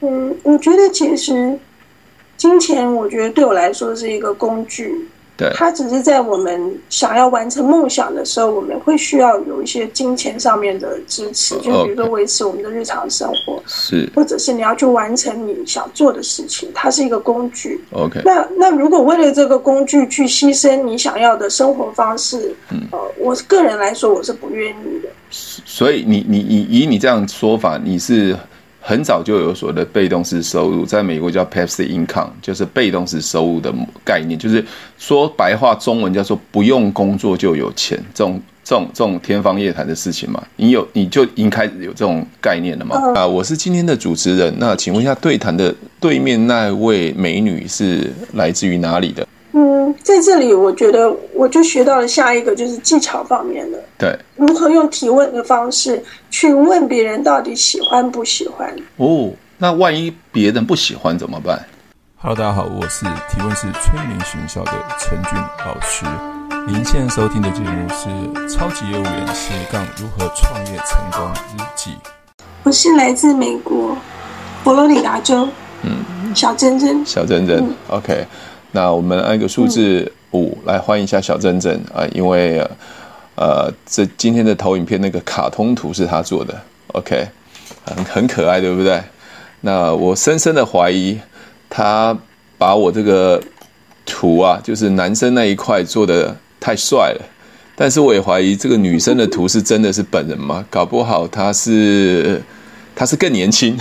嗯，我觉得其实金钱，我觉得对我来说是一个工具。对，它只是在我们想要完成梦想的时候，我们会需要有一些金钱上面的支持，就比如说维持我们的日常生活，是，或者是你要去完成你想做的事情，它是一个工具。OK，那那如果为了这个工具去牺牲你想要的生活方式，嗯，呃，我个人来说我是不愿意的。所以你你以以你这样说法，你是？很早就有所谓的被动式收入，在美国叫 passive income，就是被动式收入的概念，就是说白话中文叫做不用工作就有钱，这种这种这种天方夜谭的事情嘛。你有你就已经开始有这种概念了嘛？啊，我是今天的主持人，那请问一下，对谈的对面那位美女是来自于哪里的？嗯，在这里，我觉得我就学到了下一个就是技巧方面的，对，如何用提问的方式去问别人到底喜欢不喜欢。哦，那万一别人不喜欢怎么办？Hello，大家好，我是提问是催眠学校的陈俊老师。您现在收听的节目是《超级业务员斜杠如何创业成功日记》。我是来自美国佛罗里达州，嗯，小珍珍，小珍珍，嗯，OK。那我们按一个数字五来欢迎一下小珍珍啊，因为呃，这今天的投影片那个卡通图是他做的，OK，很很可爱，对不对？那我深深的怀疑他把我这个图啊，就是男生那一块做的太帅了，但是我也怀疑这个女生的图是真的是本人吗？搞不好她是。他是更年轻，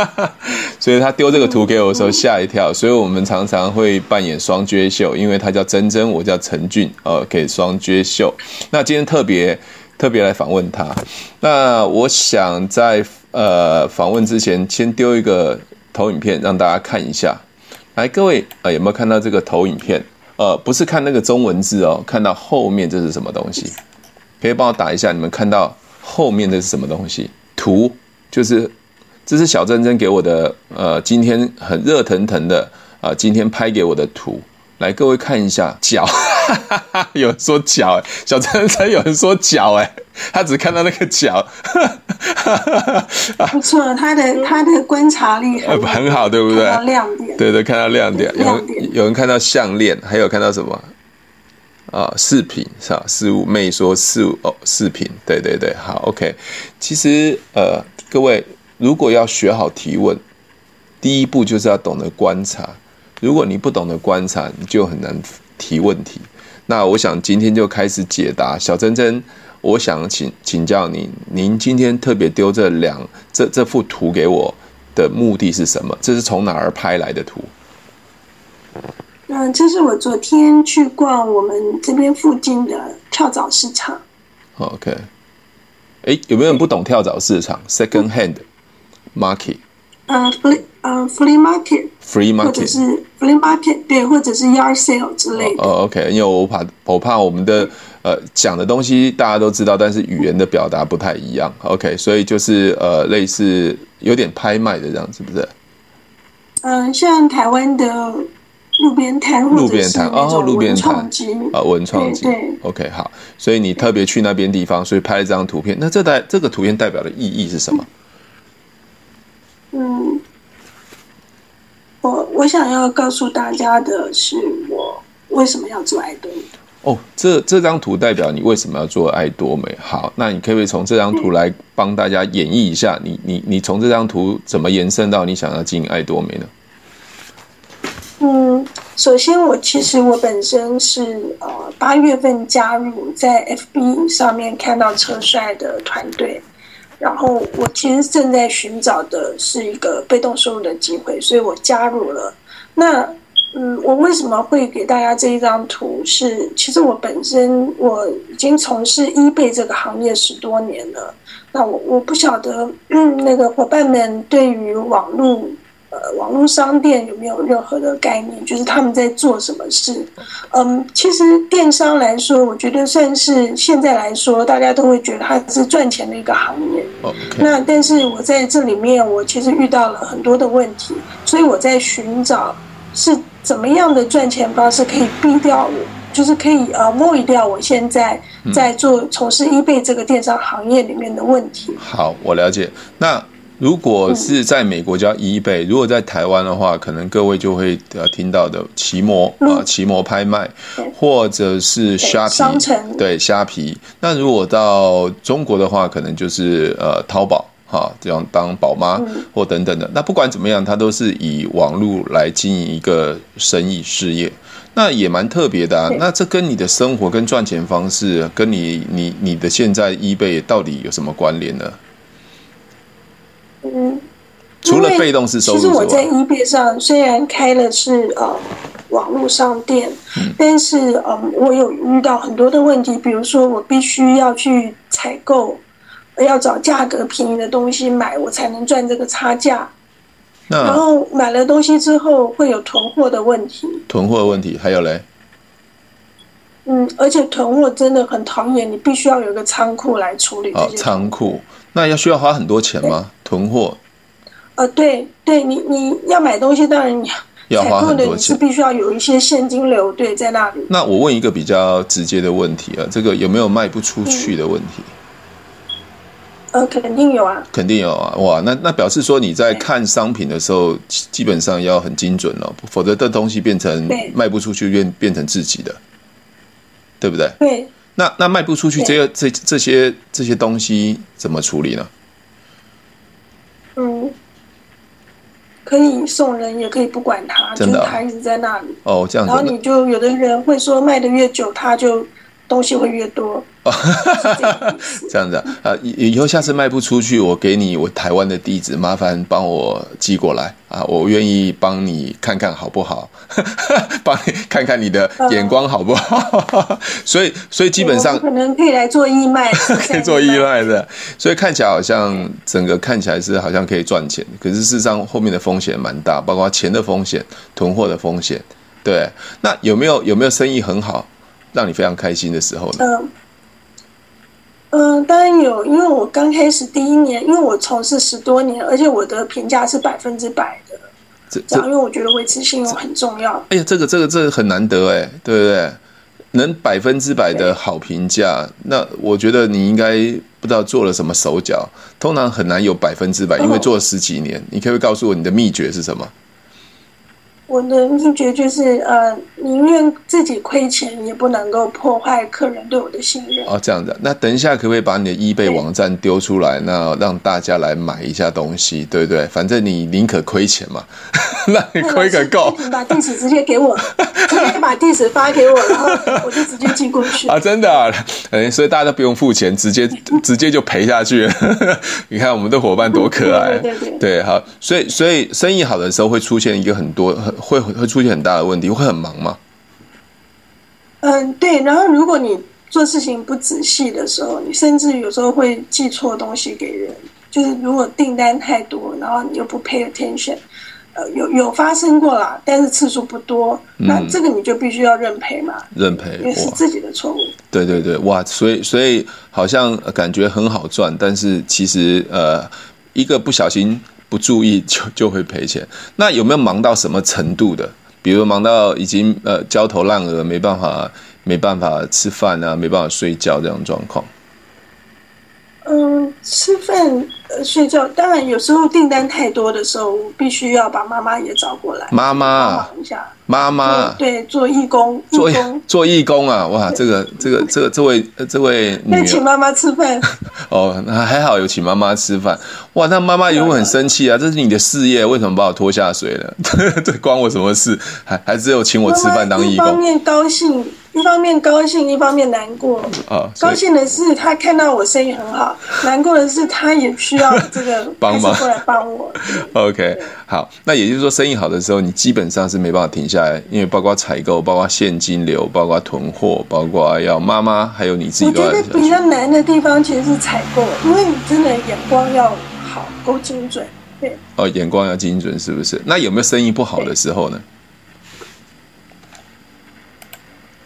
所以他丢这个图给我的时候吓一跳。所以我们常常会扮演双撅秀，因为他叫珍珍，我叫陈俊，呃，可以双角秀。那今天特别特别来访问他。那我想在呃访问之前，先丢一个投影片让大家看一下。来，各位呃有没有看到这个投影片？呃，不是看那个中文字哦，看到后面这是什么东西？可以帮我打一下，你们看到后面这是什么东西？图。就是，这是小珍珍给我的，呃，今天很热腾腾的啊、呃，今天拍给我的图，来各位看一下脚，有人说脚，哎，小珍珍有人说脚，哎，他只看到那个脚，不错，他的他的观察力很好，很好，对不对？亮点，对对，看到亮点，有有人看到项链，还有看到什么？啊，饰品是吧？饰物妹说饰物哦，饰品，对对对，好，OK。其实呃。各位，如果要学好提问，第一步就是要懂得观察。如果你不懂得观察，你就很难提问题。那我想今天就开始解答。小珍珍，我想请请教您，您今天特别丢这两这这幅图给我的目的是什么？这是从哪儿拍来的图？嗯，这是我昨天去逛我们这边附近的跳蚤市场。OK。哎，有没有人不懂跳蚤市场？Second hand market，呃，flea，呃，flea market，free market，或者是 free market，对，或者是 yard sale 之类的。哦，OK，因为我怕我怕我们的呃讲的东西大家都知道，但是语言的表达不太一样。OK，所以就是呃类似有点拍卖的这样，是不是？嗯、呃，像台湾的。路边摊，路边摊哦，路边摊啊，文创机。OK，好，所以你特别去那边地方，所以拍了这张图片。那这代这个图片代表的意义是什么？嗯，我我想要告诉大家的是，我为什么要做爱多美。哦，这这张图代表你为什么要做爱多美？好，那你可不可以从这张图来帮大家演绎一下？你你你从这张图怎么延伸到你想要经营爱多美呢？首先我其实我本身是呃八月份加入在 FB 上面看到车帅的团队，然后我其实正在寻找的是一个被动收入的机会，所以我加入了。那嗯，我为什么会给大家这一张图是？是其实我本身我已经从事 eBay 这个行业十多年了，那我我不晓得嗯那个伙伴们对于网络。呃，网络商店有没有任何的概念？就是他们在做什么事？嗯，其实电商来说，我觉得算是现在来说，大家都会觉得它是赚钱的一个行业。那但是我在这里面，我其实遇到了很多的问题，所以我在寻找是怎么样的赚钱方式可以避掉我，就是可以呃抹掉我现在在做从事 eBay 这个电商行业里面的问题。好，我了解。那。如果是在美国叫 eBay，如果在台湾的话，可能各位就会呃听到的奇摩啊，奇摩拍卖，或者是虾皮，对虾皮。那如果到中国的话，可能就是呃淘宝哈，这样当宝妈或等等的。那不管怎么样，它都是以网络来经营一个生意事业，那也蛮特别的啊。那这跟你的生活跟赚钱方式，跟你你你的现在 eBay 到底有什么关联呢？嗯，除了被动式收入，其实我在 eBay 上虽然开的是呃网络商店，嗯、但是嗯、呃，我有遇到很多的问题，比如说我必须要去采购，要找价格便宜的东西买，我才能赚这个差价。那然后买了东西之后会有囤货的问题，囤货的问题还有嘞，嗯，而且囤货真的很讨厌，你必须要有一个仓库来处理。哦，仓库。那要需要花很多钱吗？囤货？呃，对对，你你要买东西，当然你要花很多钱，是必须要有一些现金流对在那里。那我问一个比较直接的问题啊，这个有没有卖不出去的问题？呃，肯定有啊，肯定有啊，哇，那那表示说你在看商品的时候，基本上要很精准了，否则这东西变成卖不出去，变变成自己的，对不对？对。那那卖不出去，这个这这些这些东西怎么处理呢？嗯，可以送人，也可以不管它，真的，它一直在那里。哦，这样子。然后你就有的人会说，卖的越久，他就。东西会越多，哦、这样子啊，以以后下次卖不出去，我给你我台湾的地址，麻烦帮我寄过来啊，我愿意帮你看看好不好？帮你看看你的眼光好不好？嗯、所以所以基本上可能可以来做义卖，可以做义卖的，所以看起来好像整个看起来是好像可以赚钱，可是事实上后面的风险蛮大，包括钱的风险、囤货的风险。对，那有没有有没有生意很好？让你非常开心的时候呢？嗯嗯、呃，当然有，因为我刚开始第一年，因为我从事十多年，而且我的评价是百分之百的。这这，因为我觉得维持信用很重要。哎呀，这个这个这个很难得哎，对不对？能百分之百的好评价，那我觉得你应该不知道做了什么手脚，通常很难有百分之百，因为做了十几年。哦、你可不可以告诉我你的秘诀是什么？我的秘诀就是，呃，宁愿自己亏钱，也不能够破坏客人对我的信任。哦，这样子。那等一下，可不可以把你的易贝网站丢出来，那让大家来买一下东西，对不对？反正你宁可亏钱嘛，那你亏个够。你把地址直接给我，直接把地址发给我，然后我就直接寄过去。啊，真的啊，哎，所以大家都不用付钱，直接直接就赔下去。你看我们的伙伴多可爱，对对对，对，好。所以所以生意好的时候会出现一个很多很。会会出现很大的问题，会很忙吗？嗯，对。然后如果你做事情不仔细的时候，你甚至有时候会寄错东西给人。就是如果订单太多，然后你又不 pay attention，呃，有有发生过啦，但是次数不多。嗯、那这个你就必须要认赔嘛？认赔，因为是自己的错误。对对对，哇！所以所以好像感觉很好赚，但是其实呃，一个不小心。不注意就就会赔钱。那有没有忙到什么程度的？比如忙到已经呃焦头烂额，没办法没办法吃饭啊，没办法睡觉这样状况？嗯，吃饭。呃，睡觉当然有时候订单太多的时候，我必须要把妈妈也找过来，妈妈一下，妈妈对做义工，做义工做义工啊，哇，这个这个这个这位这位女，请妈妈吃饭 哦，那还好有请妈妈吃饭，哇，那妈妈也会很生气啊，这是你的事业，为什么把我拖下水了？这关我什么事？还还只有请我吃饭当义工，一方面高兴。一方面高兴，一方面难过。啊，高兴的是他看到我生意很好，难过的是他也需要这个 帮忙过来帮我。OK，好，那也就是说，生意好的时候，你基本上是没办法停下来，因为包括采购、包括现金流、包括囤货、包括要妈妈还有你自己。我觉得比较难的地方其实是采购，因为你真的眼光要好，够精准。对，哦，眼光要精准，是不是？那有没有生意不好的时候呢？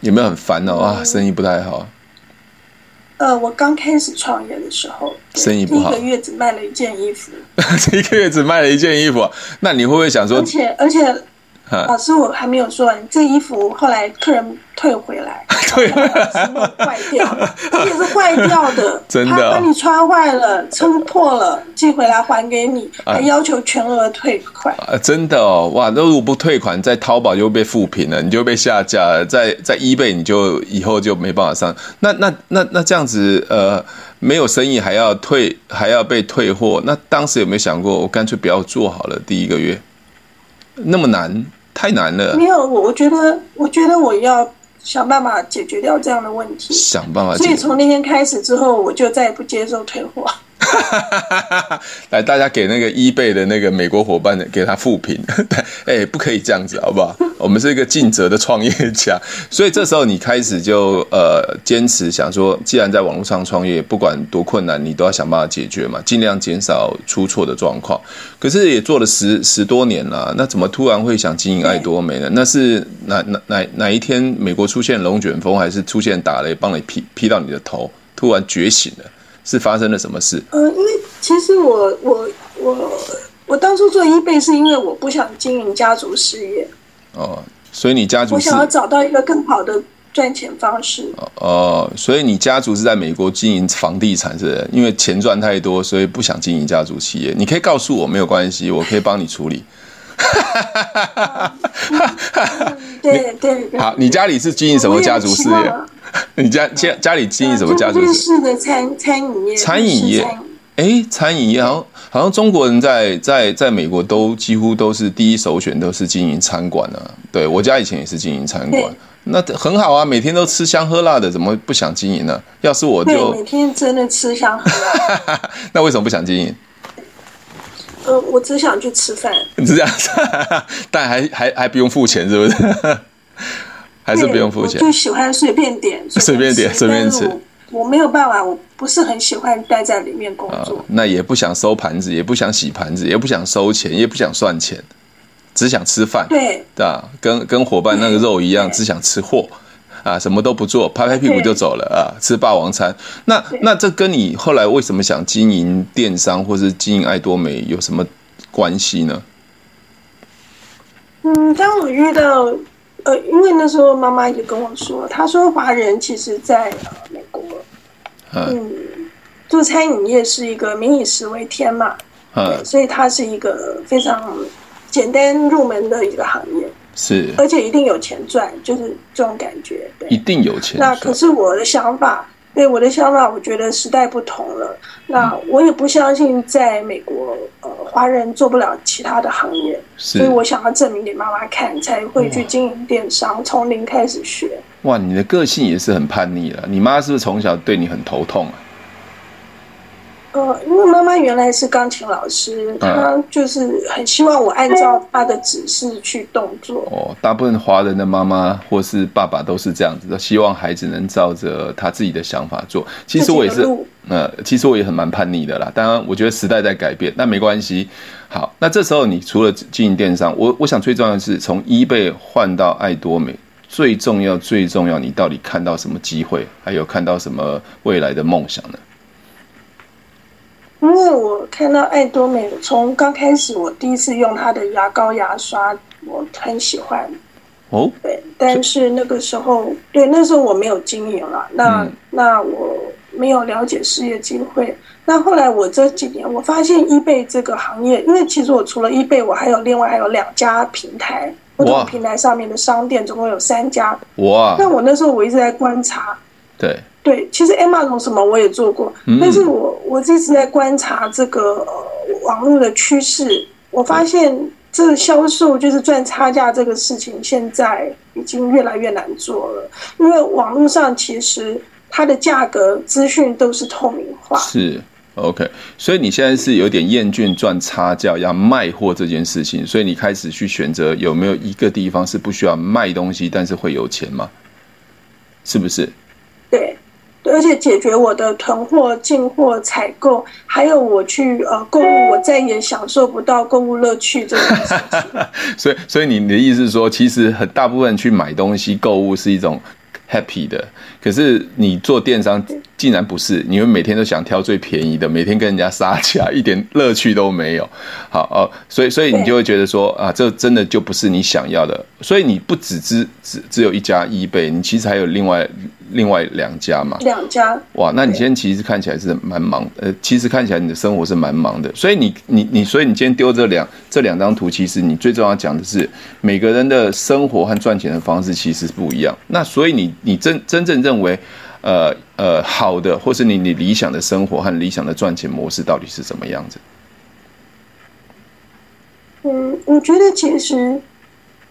有没有很烦恼啊？生意不太好。呃，我刚开始创业的时候，生意不好，一个月只卖了一件衣服。一个月只卖了一件衣服，那你会不会想说？而且而且老师，我还没有说完，这衣服后来客人退回来，对，坏掉，而且是坏掉的，真的、哦，他把你穿坏了、撑破了，寄回来还给你，还要求全额退款。啊，真的哦，哇，那如果不退款，在淘宝就会被负评了，你就被下架了，在在 eBay 你就以后就没办法上。那那那那这样子，呃，没有生意还要退，还要被退货，那当时有没有想过，我干脆不要做好了？第一个月那么难。太难了。没有，我我觉得，我觉得我要想办法解决掉这样的问题。想办法解决。所以从那天开始之后，我就再也不接受退货。来，大家给那个 eBay 的那个美国伙伴的，给他负评。哎、欸，不可以这样子，好不好？我们是一个尽责的创业家，所以这时候你开始就呃坚持想说，既然在网络上创业，不管多困难，你都要想办法解决嘛，尽量减少出错的状况。可是也做了十十多年了，那怎么突然会想经营爱多美呢？那是哪哪哪哪一天美国出现龙卷风，还是出现打雷帮你劈劈到你的头，突然觉醒了？是发生了什么事？呃，因为其实我我我我当初做 eBay 是因为我不想经营家族事业。哦，所以你家族我想要找到一个更好的赚钱方式。哦，所以你家族是在美国经营房地产，是不是？因为钱赚太多，所以不想经营家族企业。你可以告诉我，没有关系，我可以帮你处理。对对对。好，你家里是经营什么家族事业？你家家家里经营什么家族？日式的餐餐饮业。餐饮业，哎，餐饮业好像好像中国人在在在美国都几乎都是第一首选都是经营餐馆啊。对，我家以前也是经营餐馆，那很好啊，每天都吃香喝辣的，怎么不想经营呢？要是我就每天真的吃香喝辣。那为什么不想经营？呃，我只想去吃饭。是这样子，但还还还不用付钱，是不是？还是不用付钱，就喜欢随便点，随便点，随便吃。我没有办法，我不是很喜欢待在里面工作。哦、那也不想收盘子，也不想洗盘子，也不想收钱，也不想算钱，只想吃饭。对，对啊，跟跟伙伴那个肉一样，只想吃货啊，什么都不做，拍拍屁股就走了啊，吃霸王餐。那那这跟你后来为什么想经营电商或是经营爱多美有什么关系呢？嗯，当我遇到。呃，因为那时候妈妈也跟我说，她说华人其实在呃美国，嗯，做餐饮业是一个民以食为天嘛，嗯，所以它是一个非常简单入门的一个行业，是，而且一定有钱赚，就是这种感觉，对，一定有钱赚。那可是我的想法。对我的想法，我觉得时代不同了。那我也不相信在美国，呃，华人做不了其他的行业，所以我想要证明给妈妈看，才会去经营电商，从零开始学。哇，你的个性也是很叛逆了。你妈是不是从小对你很头痛啊？呃，因为妈妈原来是钢琴老师，她就是很希望我按照她的指示去动作。哦，大部分华人的妈妈或是爸爸都是这样子的，希望孩子能照着他自己的想法做。其实我也是，呃，其实我也很蛮叛逆的啦。当然，我觉得时代在改变，那没关系。好，那这时候你除了经营电商，我我想最重要的是从 eBay 换到爱多美，最重要最重要，你到底看到什么机会，还有看到什么未来的梦想呢？因为我看到爱多美，从刚开始我第一次用它的牙膏牙刷，我很喜欢。哦，对，但是那个时候，对，那时候我没有经营了，那、嗯、那我没有了解事业机会。那后来我这几年，我发现 eBay 这个行业，因为其实我除了 eBay，我还有另外还有两家平台，不同平台上面的商店总共有三家。哇！那我那时候我一直在观察。对。对，其实 Amazon 什么我也做过，嗯、但是我我一直在观察这个、呃、网络的趋势，我发现这个销售就是赚差价这个事情，现在已经越来越难做了，因为网络上其实它的价格资讯都是透明化。是 OK，所以你现在是有点厌倦赚差价要卖货这件事情，所以你开始去选择有没有一个地方是不需要卖东西，但是会有钱吗？是不是？对。而且解决我的囤货、进货、采购，还有我去呃购物，我再也享受不到购物乐趣这件事情。所以，所以你的意思是说，其实很大部分去买东西、购物是一种 happy 的，可是你做电商，渐竟然不是，你们每天都想挑最便宜的，每天跟人家杀价，一点乐趣都没有。好哦，所以所以你就会觉得说啊，这真的就不是你想要的。所以你不只只只只有一家 eBay，你其实还有另外另外两家嘛？两家。哇，那你今天其实看起来是蛮忙，呃，其实看起来你的生活是蛮忙的。所以你你你，所以你今天丢这两这两张图，其实你最重要讲的是每个人的生活和赚钱的方式其实是不一样。那所以你你真真正认为。呃呃，好的，或是你你理想的生活和理想的赚钱模式到底是怎么样子？嗯，我觉得其实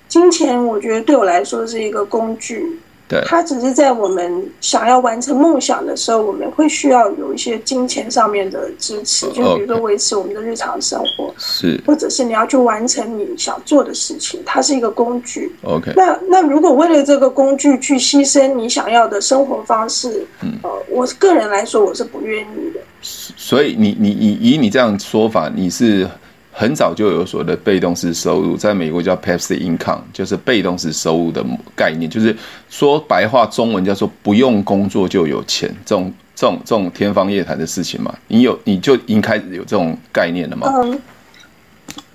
金钱，我觉得对我来说是一个工具。对，它只是在我们想要完成梦想的时候，我们会需要有一些金钱上面的支持，就比如说维持我们的日常生活，是，或者是你要去完成你想做的事情，它是一个工具。OK，那那如果为了这个工具去牺牲你想要的生活方式，嗯，呃，我个人来说我是不愿意的。所以你你以以你这样说法，你是？很早就有所谓的被动式收入，在美国叫 passive income，就是被动式收入的概念，就是说白话中文叫做不用工作就有钱，这种这种这种天方夜谭的事情嘛。你有你就已经开始有这种概念了吗？嗯，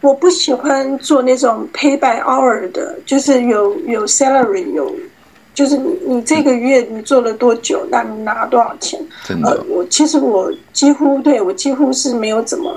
我不喜欢做那种 pay by hour 的，就是有有 salary 有，就是你你这个月你做了多久，那你拿多少钱？真的，呃，我其实我几乎对我几乎是没有怎么。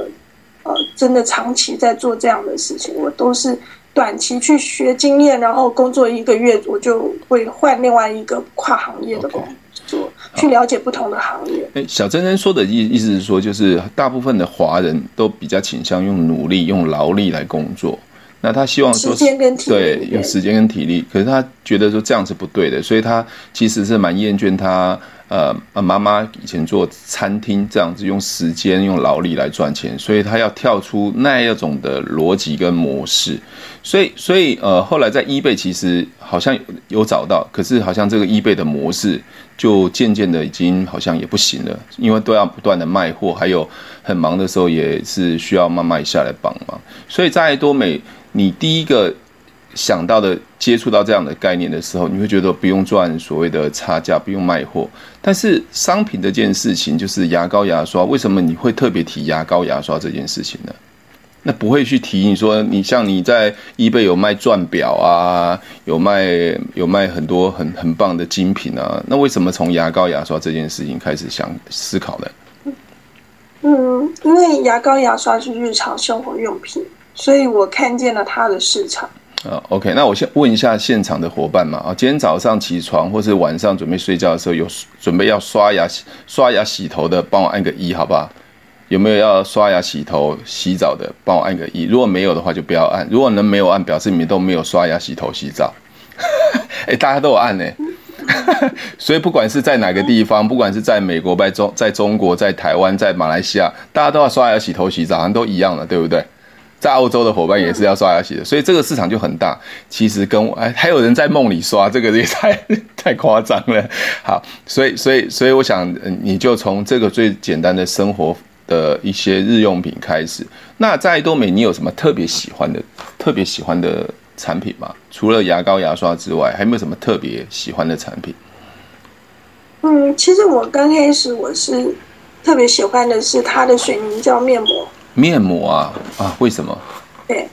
呃，真的长期在做这样的事情，我都是短期去学经验，然后工作一个月，我就会换另外一个跨行业的工作，okay. 去了解不同的行业。哎，小珍珍说的意意思是说，就是大部分的华人都比较倾向用努力、用劳力来工作。那他希望说，时间跟体力，对，用时间跟体力，可是他觉得说这样是不对的，所以他其实是蛮厌倦他。呃，妈妈以前做餐厅这样子，用时间用劳力来赚钱，所以他要跳出那一种的逻辑跟模式，所以所以呃，后来在 eBay 其实好像有找到，可是好像这个 eBay 的模式就渐渐的已经好像也不行了，因为都要不断的卖货，还有很忙的时候也是需要妈妈一下来帮忙，所以在多美，你第一个。想到的接触到这样的概念的时候，你会觉得不用赚所谓的差价，不用卖货。但是商品这件事情，就是牙膏、牙刷，为什么你会特别提牙膏、牙刷这件事情呢？那不会去提你说，你像你在 eBay 有卖钻表啊，有卖有卖很多很很棒的精品啊，那为什么从牙膏、牙刷这件事情开始想思考呢？嗯，因为牙膏、牙刷是日常生活用品，所以我看见了它的市场。啊，OK，那我先问一下现场的伙伴嘛，啊，今天早上起床或是晚上准备睡觉的时候，有准备要刷牙、刷牙洗头的，帮我按个一，好不好？有没有要刷牙洗头洗澡的，帮我按个一。如果没有的话，就不要按。如果能没有按，表示你们都没有刷牙洗头洗澡。哎，大家都有按呢，所以不管是在哪个地方，不管是在美国、在中、在中国、在台湾、在马来西亚，大家都要刷牙洗头洗澡，好像都一样的，对不对？在澳洲的伙伴也是要刷牙洗的，所以这个市场就很大。其实跟我哎，还有人在梦里刷，这个也太太夸张了。好，所以所以所以我想，你就从这个最简单的生活的一些日用品开始。那在多美，你有什么特别喜欢的、特别喜欢的产品吗？除了牙膏、牙刷之外，还有没有什么特别喜欢的产品？嗯，其实我刚开始我是特别喜欢的是它的水凝胶面膜。面膜啊啊，为什么？对，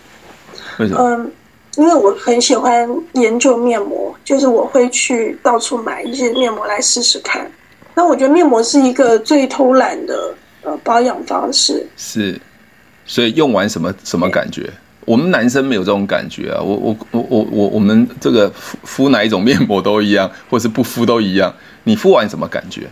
为什么？嗯，因为我很喜欢研究面膜，就是我会去到处买一些面膜来试试看。那我觉得面膜是一个最偷懒的呃保养方式。是，所以用完什么什么感觉？我们男生没有这种感觉啊。我我我我我我们这个敷敷哪一种面膜都一样，或是不敷都一样。你敷完什么感觉？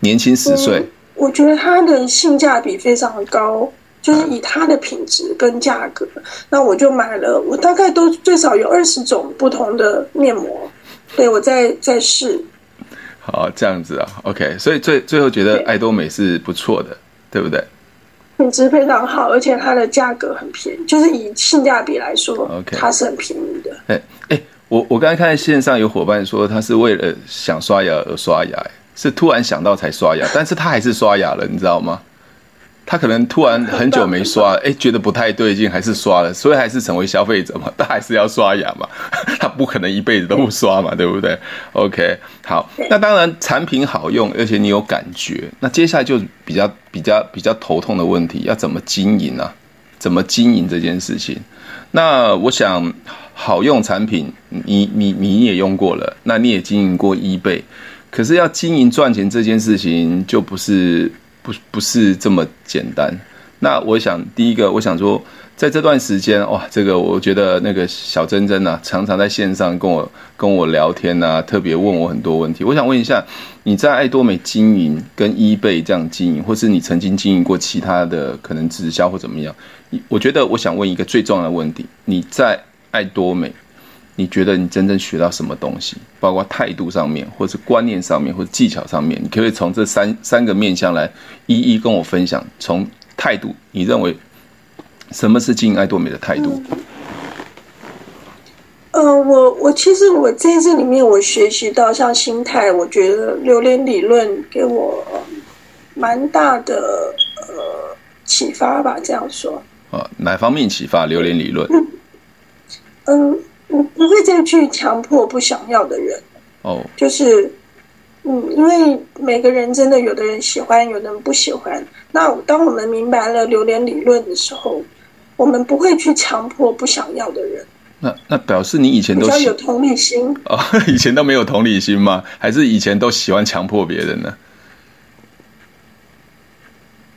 年轻十岁。嗯我觉得它的性价比非常高，就是以它的品质跟价格，那我就买了。我大概都最少有二十种不同的面膜，对，我在在试。好，这样子啊，OK。所以最最后觉得爱多美是不错的，对，对不对？品质非常好，而且它的价格很便宜，就是以性价比来说，OK，它是很便宜的。哎哎，我我刚才看线上有伙伴说，他是为了想刷牙而刷牙。是突然想到才刷牙，但是他还是刷牙了，你知道吗？他可能突然很久没刷，哎，觉得不太对劲，还是刷了，所以还是成为消费者嘛，他还是要刷牙嘛，他不可能一辈子都不刷嘛，对不对？OK，好，那当然产品好用，而且你有感觉，那接下来就比较比较比较头痛的问题，要怎么经营呢、啊？怎么经营这件事情？那我想，好用产品，你你你也用过了，那你也经营过 eBay，可是要经营赚钱这件事情，就不是不不是这么简单。那我想，第一个，我想说。在这段时间，哇，这个我觉得那个小珍珍啊，常常在线上跟我跟我聊天啊，特别问我很多问题。我想问一下，你在爱多美经营跟 eBay 这样经营，或是你曾经经营过其他的可能直销或怎么样？我觉得我想问一个最重要的问题：你在爱多美，你觉得你真正学到什么东西？包括态度上面，或是观念上面，或者技巧上面，你可以从这三三个面向来一一跟我分享。从态度，你认为？什么是经营爱多美的态度？嗯、呃，我我其实我在这里面我学习到像心态，我觉得榴莲理论给我蛮大的呃启发吧，这样说。啊，哪方面启发？榴莲理论。嗯，我不会再去强迫不想要的人。哦。就是，嗯，因为每个人真的有的人喜欢，有的人不喜欢。那当我们明白了榴莲理论的时候。我们不会去强迫不想要的人。那那表示你以前都比较有同理心 哦，以前都没有同理心吗？还是以前都喜欢强迫别人呢？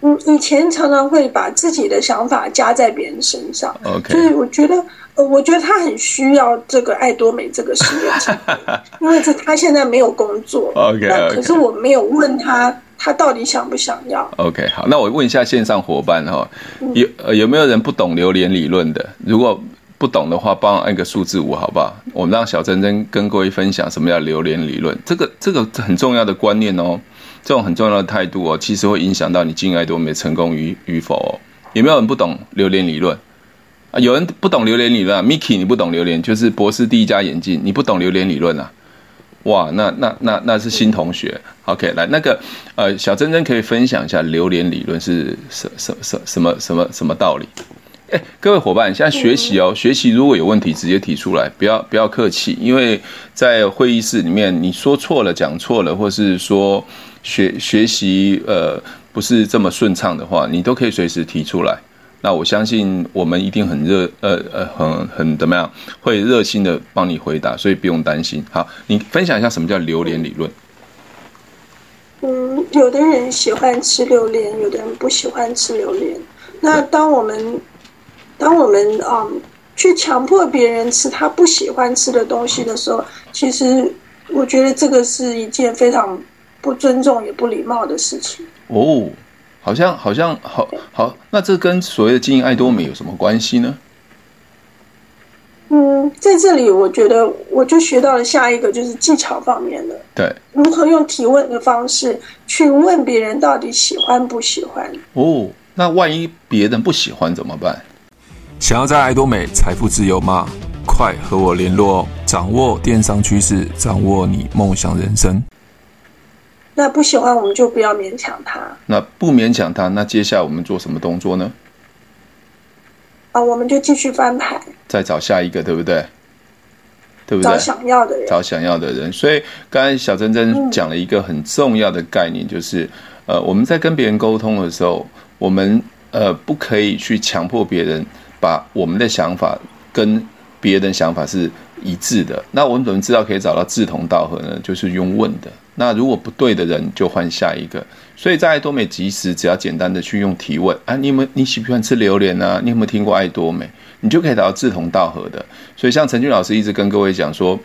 嗯，以前常常会把自己的想法加在别人身上。OK，所以我觉得，呃，我觉得他很需要这个爱多美这个事业，因为这他现在没有工作。OK，, okay. 可是我没有问他。他到底想不想要？OK，好，那我问一下线上伙伴哈，有有没有人不懂榴莲理论的？如果不懂的话，帮我按个数字五，好不好？我们让小珍珍跟各位分享什么叫榴莲理论。这个这个很重要的观念哦，这种很重要的态度哦，其实会影响到你经营爱多美成功与与否哦。有没有人不懂榴莲理论啊？有人不懂榴莲理论啊？Miki，你不懂榴莲，就是博士第一家眼镜，你不懂榴莲理论啊？哇，那那那那是新同学，OK，来那个呃，小珍珍可以分享一下榴莲理论是什什什什么什么什么道理？哎，各位伙伴，现在学习哦，学习如果有问题直接提出来，不要不要客气，因为在会议室里面你说错了、讲错了，或是说学学习呃不是这么顺畅的话，你都可以随时提出来。那我相信我们一定很热，呃呃，很很怎么样，会热心的帮你回答，所以不用担心。好，你分享一下什么叫榴莲理论？嗯，有的人喜欢吃榴莲，有的人不喜欢吃榴莲。那当我们当我们嗯去强迫别人吃他不喜欢吃的东西的时候，其实我觉得这个是一件非常不尊重也不礼貌的事情。哦。好像好像好好，那这跟所谓的经营爱多美有什么关系呢？嗯，在这里我觉得我就学到了下一个就是技巧方面的，对，如何用提问的方式去问别人到底喜欢不喜欢。哦，那万一别人不喜欢怎么办？想要在爱多美财富自由吗？快和我联络哦！掌握电商趋势，掌握你梦想人生。那不喜欢我们就不要勉强他。那不勉强他，那接下来我们做什么动作呢？啊，我们就继续翻牌，再找下一个，对不对？对不对？找想要的人，找想要的人。所以刚才小珍珍讲了一个很重要的概念，就是、嗯、呃，我们在跟别人沟通的时候，我们呃不可以去强迫别人把我们的想法跟别人的想法是一致的。那我们怎么知道可以找到志同道合呢？就是用问的。那如果不对的人，就换下一个。所以在爱多美，即时只要简单的去用提问啊，你有没有你喜不喜欢吃榴莲啊？你有没有听过爱多美？你就可以找到志同道合的。所以像陈俊老师一直跟各位讲说，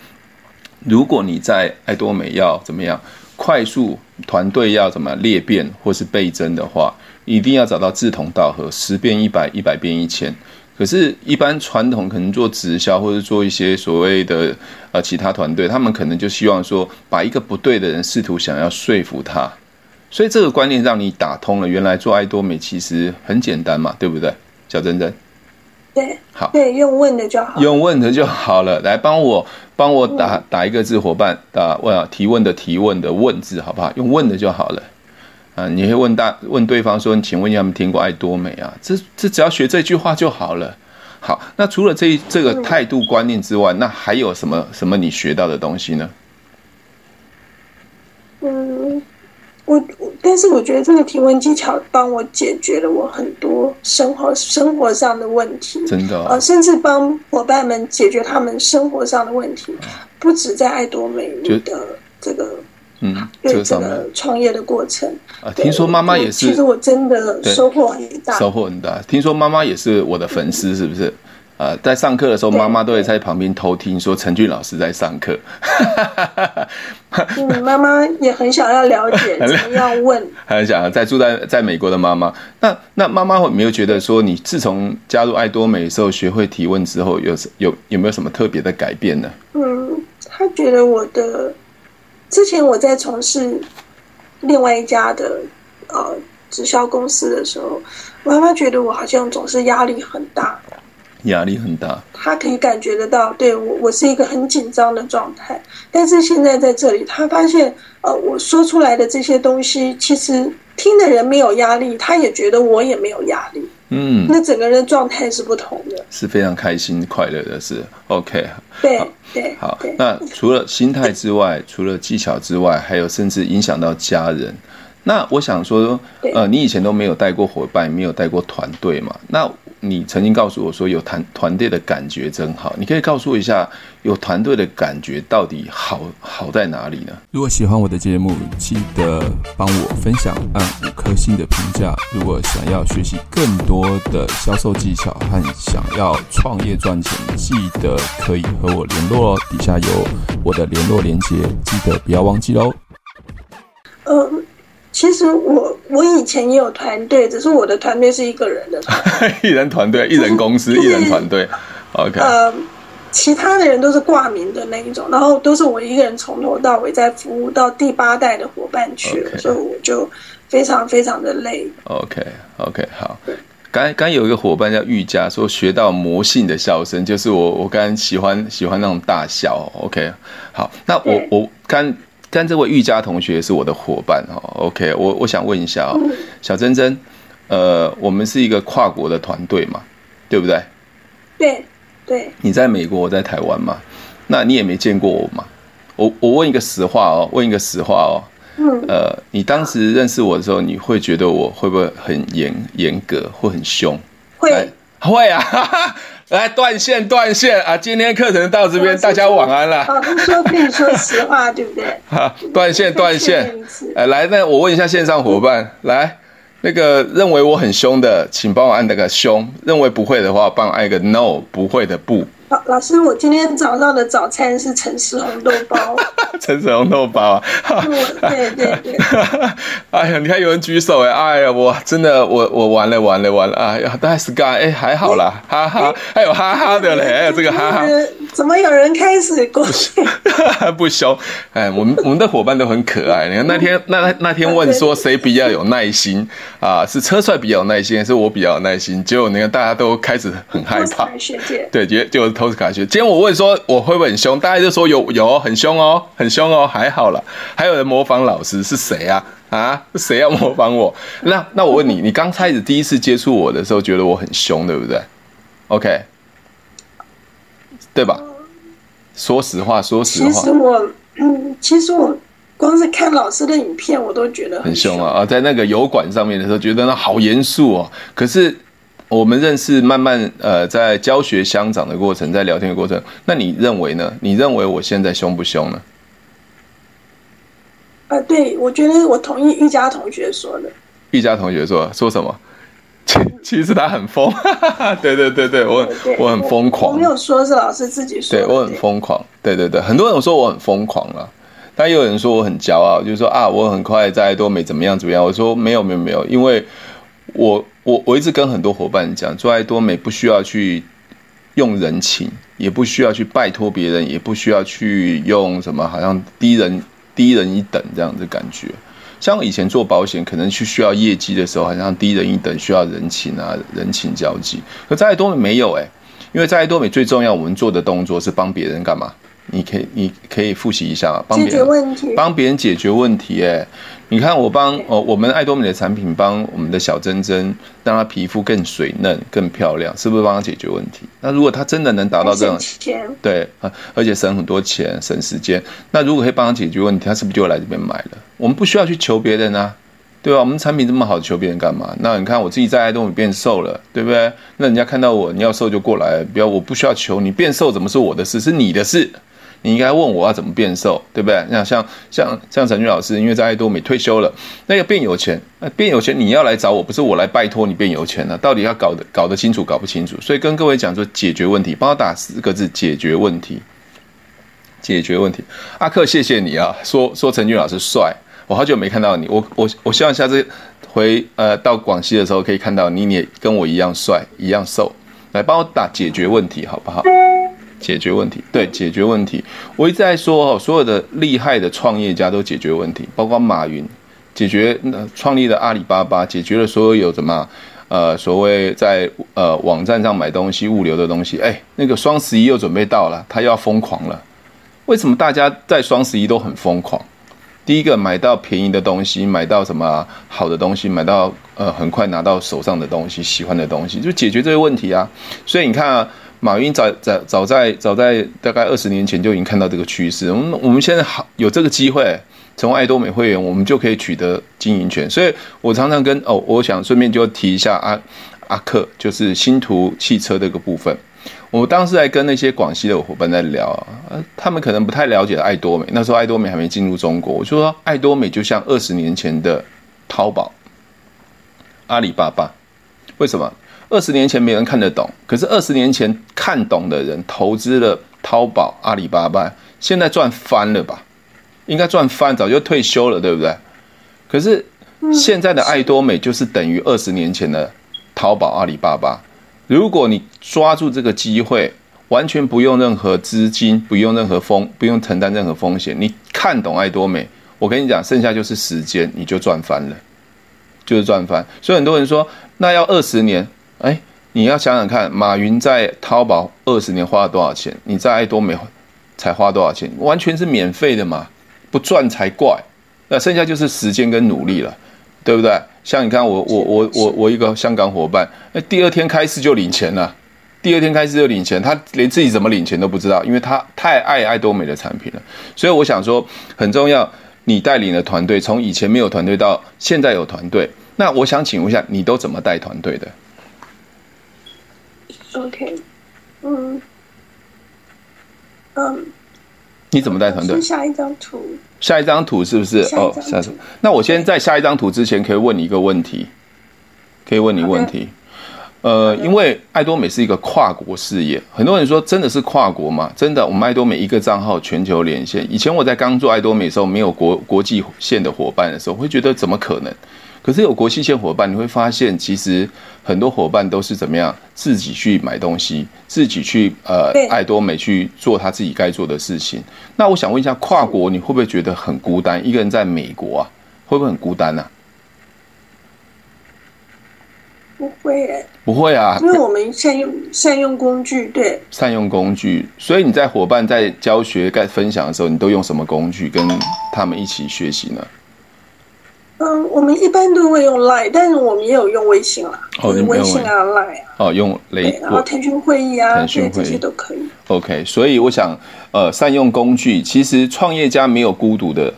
如果你在爱多美要怎么样快速团队要怎么裂变或是倍增的话，一定要找到志同道合，十变一百，一百变一千。可是，一般传统可能做直销或者做一些所谓的呃其他团队，他们可能就希望说，把一个不对的人试图想要说服他，所以这个观念让你打通了。原来做爱多美其实很简单嘛，对不对，小珍珍？对，好，对，用问的就好，用问的就好了。来帮我帮我打、嗯、打一个字，伙伴打问啊，提问的提问的问字，好不好？用问的就好了。啊，你会问大问对方说，请问你有没有听过爱多美啊？这这只要学这句话就好了。好，那除了这这个态度观念之外，那还有什么什么你学到的东西呢？嗯，我但是我觉得这个提问技巧帮我解决了我很多生活生活上的问题，真的、哦，呃，甚至帮伙伴们解决他们生活上的问题，不止在爱多美的这个。嗯，对这个创业的过程啊，听说妈妈也是。其实我真的收获很大，收获很大。听说妈妈也是我的粉丝，是不是？啊，在上课的时候，妈妈都会在旁边偷听，说陈俊老师在上课。嗯，妈妈也很想要了解，怎么样问？很想要在住在在美国的妈妈。那那妈妈有没有觉得说，你自从加入爱多美的时候，学会提问之后，有有有没有什么特别的改变呢？嗯，她觉得我的。之前我在从事另外一家的呃直销公司的时候，我妈妈觉得我好像总是压力很大，压力很大。她可以感觉得到，对我我是一个很紧张的状态。但是现在在这里，她发现呃我说出来的这些东西，其实听的人没有压力，她也觉得我也没有压力。嗯，那整个人状态是不同的，是非常开心快乐的，是 OK。对对，好。那除了心态之外，除了技巧之外，还有甚至影响到家人。那我想说，呃，你以前都没有带过伙伴，没有带过团队嘛？那你曾经告诉我说，有团团队的感觉真好。你可以告诉我一下，有团队的感觉到底好好在哪里呢？如果喜欢我的节目，记得帮我分享，按五颗星的评价。如果想要学习更多的销售技巧和想要创业赚钱，记得可以和我联络哦。底下有我的联络连接，记得不要忘记喽。嗯。其实我我以前也有团队，只是我的团队是一个人的团队，一人团队，一人公司，一人团队。OK，呃，其他的人都是挂名的那一种，然后都是我一个人从头到尾在服务到第八代的伙伴去.所以我就非常非常的累。OK，OK，okay, okay, 好。刚刚有一个伙伴叫玉佳，说学到魔性的笑声，就是我我刚刚喜欢喜欢那种大笑。OK，好，那我我刚。但这位玉佳同学是我的伙伴哈，OK，我我想问一下哦，小珍珍，呃，我们是一个跨国的团队嘛，对不对？对对。你在美国，我在台湾嘛，那你也没见过我嘛？我我问一个实话哦，问一个实话哦，嗯，呃，你当时认识我的时候，你会觉得我会不会很严严格或很凶？会。会啊，来断线断线啊！今天课程到这边，大家晚安了。好，你说可以说实话，对不对？好，断线断线。哎，来，那我问一下线上伙伴，来，那个认为我很凶的，请帮我按那个凶；认为不会的话，帮我按一个 no，不会的不。老老师，我今天早上的早餐是诚实红豆包。诚实红豆包啊！对对对。哎呀，你看有人举手哎！哎呀，我真的我我完了完了完了！哎呀，但是刚哎还好啦，哈哈，还有哈哈的嘞，还有这个哈哈。怎么有人开始过去？不凶 哎，我们我们的伙伴都很可爱。你看那天那那天问说谁比较有耐心啊？是车帅比较有耐心，还是我比较有耐心？结果你看大家都开始很害怕。对，结就。托斯卡学，今天我问说我会不会很凶，大家就说有有很凶哦，很凶哦，还好啦。还有人模仿老师是谁啊？啊，谁要模仿我？那那我问你，你刚开始第一次接触我的时候，觉得我很凶，对不对？OK，对吧？说实话，说实话。其实我，嗯，其实我光是看老师的影片，我都觉得很凶啊啊，在那个油管上面的时候，觉得那好严肃哦。可是。我们认识，慢慢呃，在教学相长的过程，在聊天的过程，那你认为呢？你认为我现在凶不凶呢？呃，对，我觉得我同意玉佳同学说的。玉佳同学说说什么？其其实他很疯，对对对对，我我很疯狂我。我没有说，是老师自己说的。对，我很疯狂，对对对，很多人说我很疯狂了，但也有人说我很骄傲，就是说啊，我很快在多美怎么样怎么样。我说没有没有没有，因为我。我我一直跟很多伙伴讲，做爱多美不需要去用人情，也不需要去拜托别人，也不需要去用什么好像低人低人一等这样的感觉。像以前做保险，可能去需要业绩的时候，好像低人一等，需要人情啊，人情交际。可在爱多美没有哎、欸，因为在爱多美最重要，我们做的动作是帮别人干嘛？你可以你可以复习一下，帮别人帮别人解决问题哎、欸。你看我帮哦，我们爱多美的产品帮我们的小珍珍，让她皮肤更水嫩、更漂亮，是不是帮她解决问题？那如果她真的能达到这样，对啊，而且省很多钱、省时间，那如果可以帮她解决问题，她是不是就会来这边买了？我们不需要去求别人啊，对吧？我们产品这么好，求别人干嘛？那你看我自己在爱多美变瘦了，对不对？那人家看到我，你要瘦就过来，不要我不需要求你变瘦，怎么是我的事？是你的事。你应该问我要怎么变瘦，对不对？那像像像陈俊老师，因为在爱多美退休了，那个变有钱，那变有钱你要来找我，不是我来拜托你变有钱了，到底要搞得搞得清楚，搞不清楚。所以跟各位讲说，解决问题，帮我打四个字：解决问题，解决问题。阿克，谢谢你啊，说说陈俊老师帅，我好久没看到你，我我我希望下次回呃到广西的时候可以看到你，你也跟我一样帅，一样瘦，来帮我打解决问题，好不好？解决问题，对，解决问题。我一直在说哦，所有的厉害的创业家都解决问题，包括马云，解决创立的阿里巴巴，解决了所有有什么呃所谓在呃网站上买东西、物流的东西。哎，那个双十一又准备到了，他又要疯狂了。为什么大家在双十一都很疯狂？第一个买到便宜的东西，买到什么好的东西，买到呃很快拿到手上的东西，喜欢的东西，就解决这个问题啊。所以你看啊。马云早早早在早在大概二十年前就已经看到这个趋势。我们我们现在好有这个机会成为爱多美会员，我们就可以取得经营权。所以我常常跟哦，我想顺便就提一下阿阿克，就是星途汽车这个部分。我当时在跟那些广西的伙伴在聊啊，他们可能不太了解爱多美。那时候爱多美还没进入中国，我就说爱多美就像二十年前的淘宝、阿里巴巴，为什么？二十年前没人看得懂，可是二十年前看懂的人投资了淘宝、阿里巴巴，现在赚翻了吧？应该赚翻，早就退休了，对不对？可是现在的爱多美就是等于二十年前的淘宝、阿里巴巴。如果你抓住这个机会，完全不用任何资金，不用任何风，不用承担任何风险，你看懂爱多美，我跟你讲，剩下就是时间，你就赚翻了，就是赚翻。所以很多人说，那要二十年。哎，你要想想看，马云在淘宝二十年花了多少钱？你在爱多美才花多少钱？完全是免费的嘛，不赚才怪。那剩下就是时间跟努力了，对不对？像你看我，我我我我我一个香港伙伴，那，第二天开始就领钱了，第二天开始就领钱，他连自己怎么领钱都不知道，因为他太爱爱多美的产品了。所以我想说，很重要，你带领的团队从以前没有团队到现在有团队，那我想请问一下，你都怎么带团队的？OK，嗯，嗯，你怎么带团队？下一张图，下一张图是不是？哦，下图。那我先在下一张图之前，可以问你一个问题，可以问你问题。呃，因为爱多美是一个跨国事业，很多人说真的是跨国吗？真的，我们爱多美一个账号全球连线。以前我在刚做爱多美的时候，没有国国际线的伙伴的时候，会觉得怎么可能？可是有国际线伙伴，你会发现其实很多伙伴都是怎么样自己去买东西，自己去呃爱多美去做他自己该做的事情。那我想问一下，跨国你会不会觉得很孤单？一个人在美国啊，会不会很孤单呢？不会欸，不会啊，因为我们善用善用工具，对，善用工具。所以你在伙伴在教学、在分享的时候，你都用什么工具跟他们一起学习呢？嗯，我们一般都会用 Line，但是我们也有用微信啦。哦，微信啊，Line 啊。哦，用雷，然后腾讯会议啊，腾讯会议这些都可以。OK，所以我想，呃，善用工具，其实创业家没有孤独的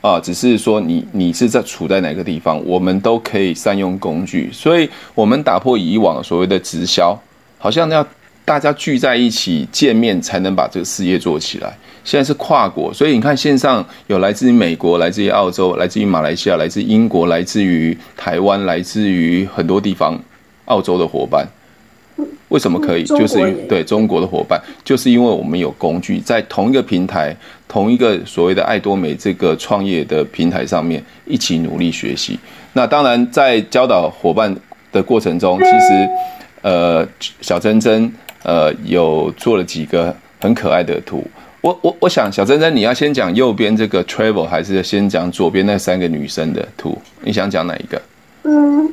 啊，只是说你你是在处在哪个地方，我们都可以善用工具。所以我们打破以往所谓的直销，好像要大家聚在一起见面才能把这个事业做起来。现在是跨国，所以你看线上有来自于美国、来自于澳洲、来自于马来西亚、来自英国、来自于台湾、来自于很多地方澳洲的伙伴。为什么可以？就是对中国的伙伴，就是因为我们有工具，在同一个平台、同一个所谓的爱多美这个创业的平台上面一起努力学习。那当然，在教导伙伴的过程中，其实呃，小珍珍呃有做了几个很可爱的图。我我我想小珍珍，你要先讲右边这个 travel，还是先讲左边那三个女生的图？你想讲哪一个？嗯，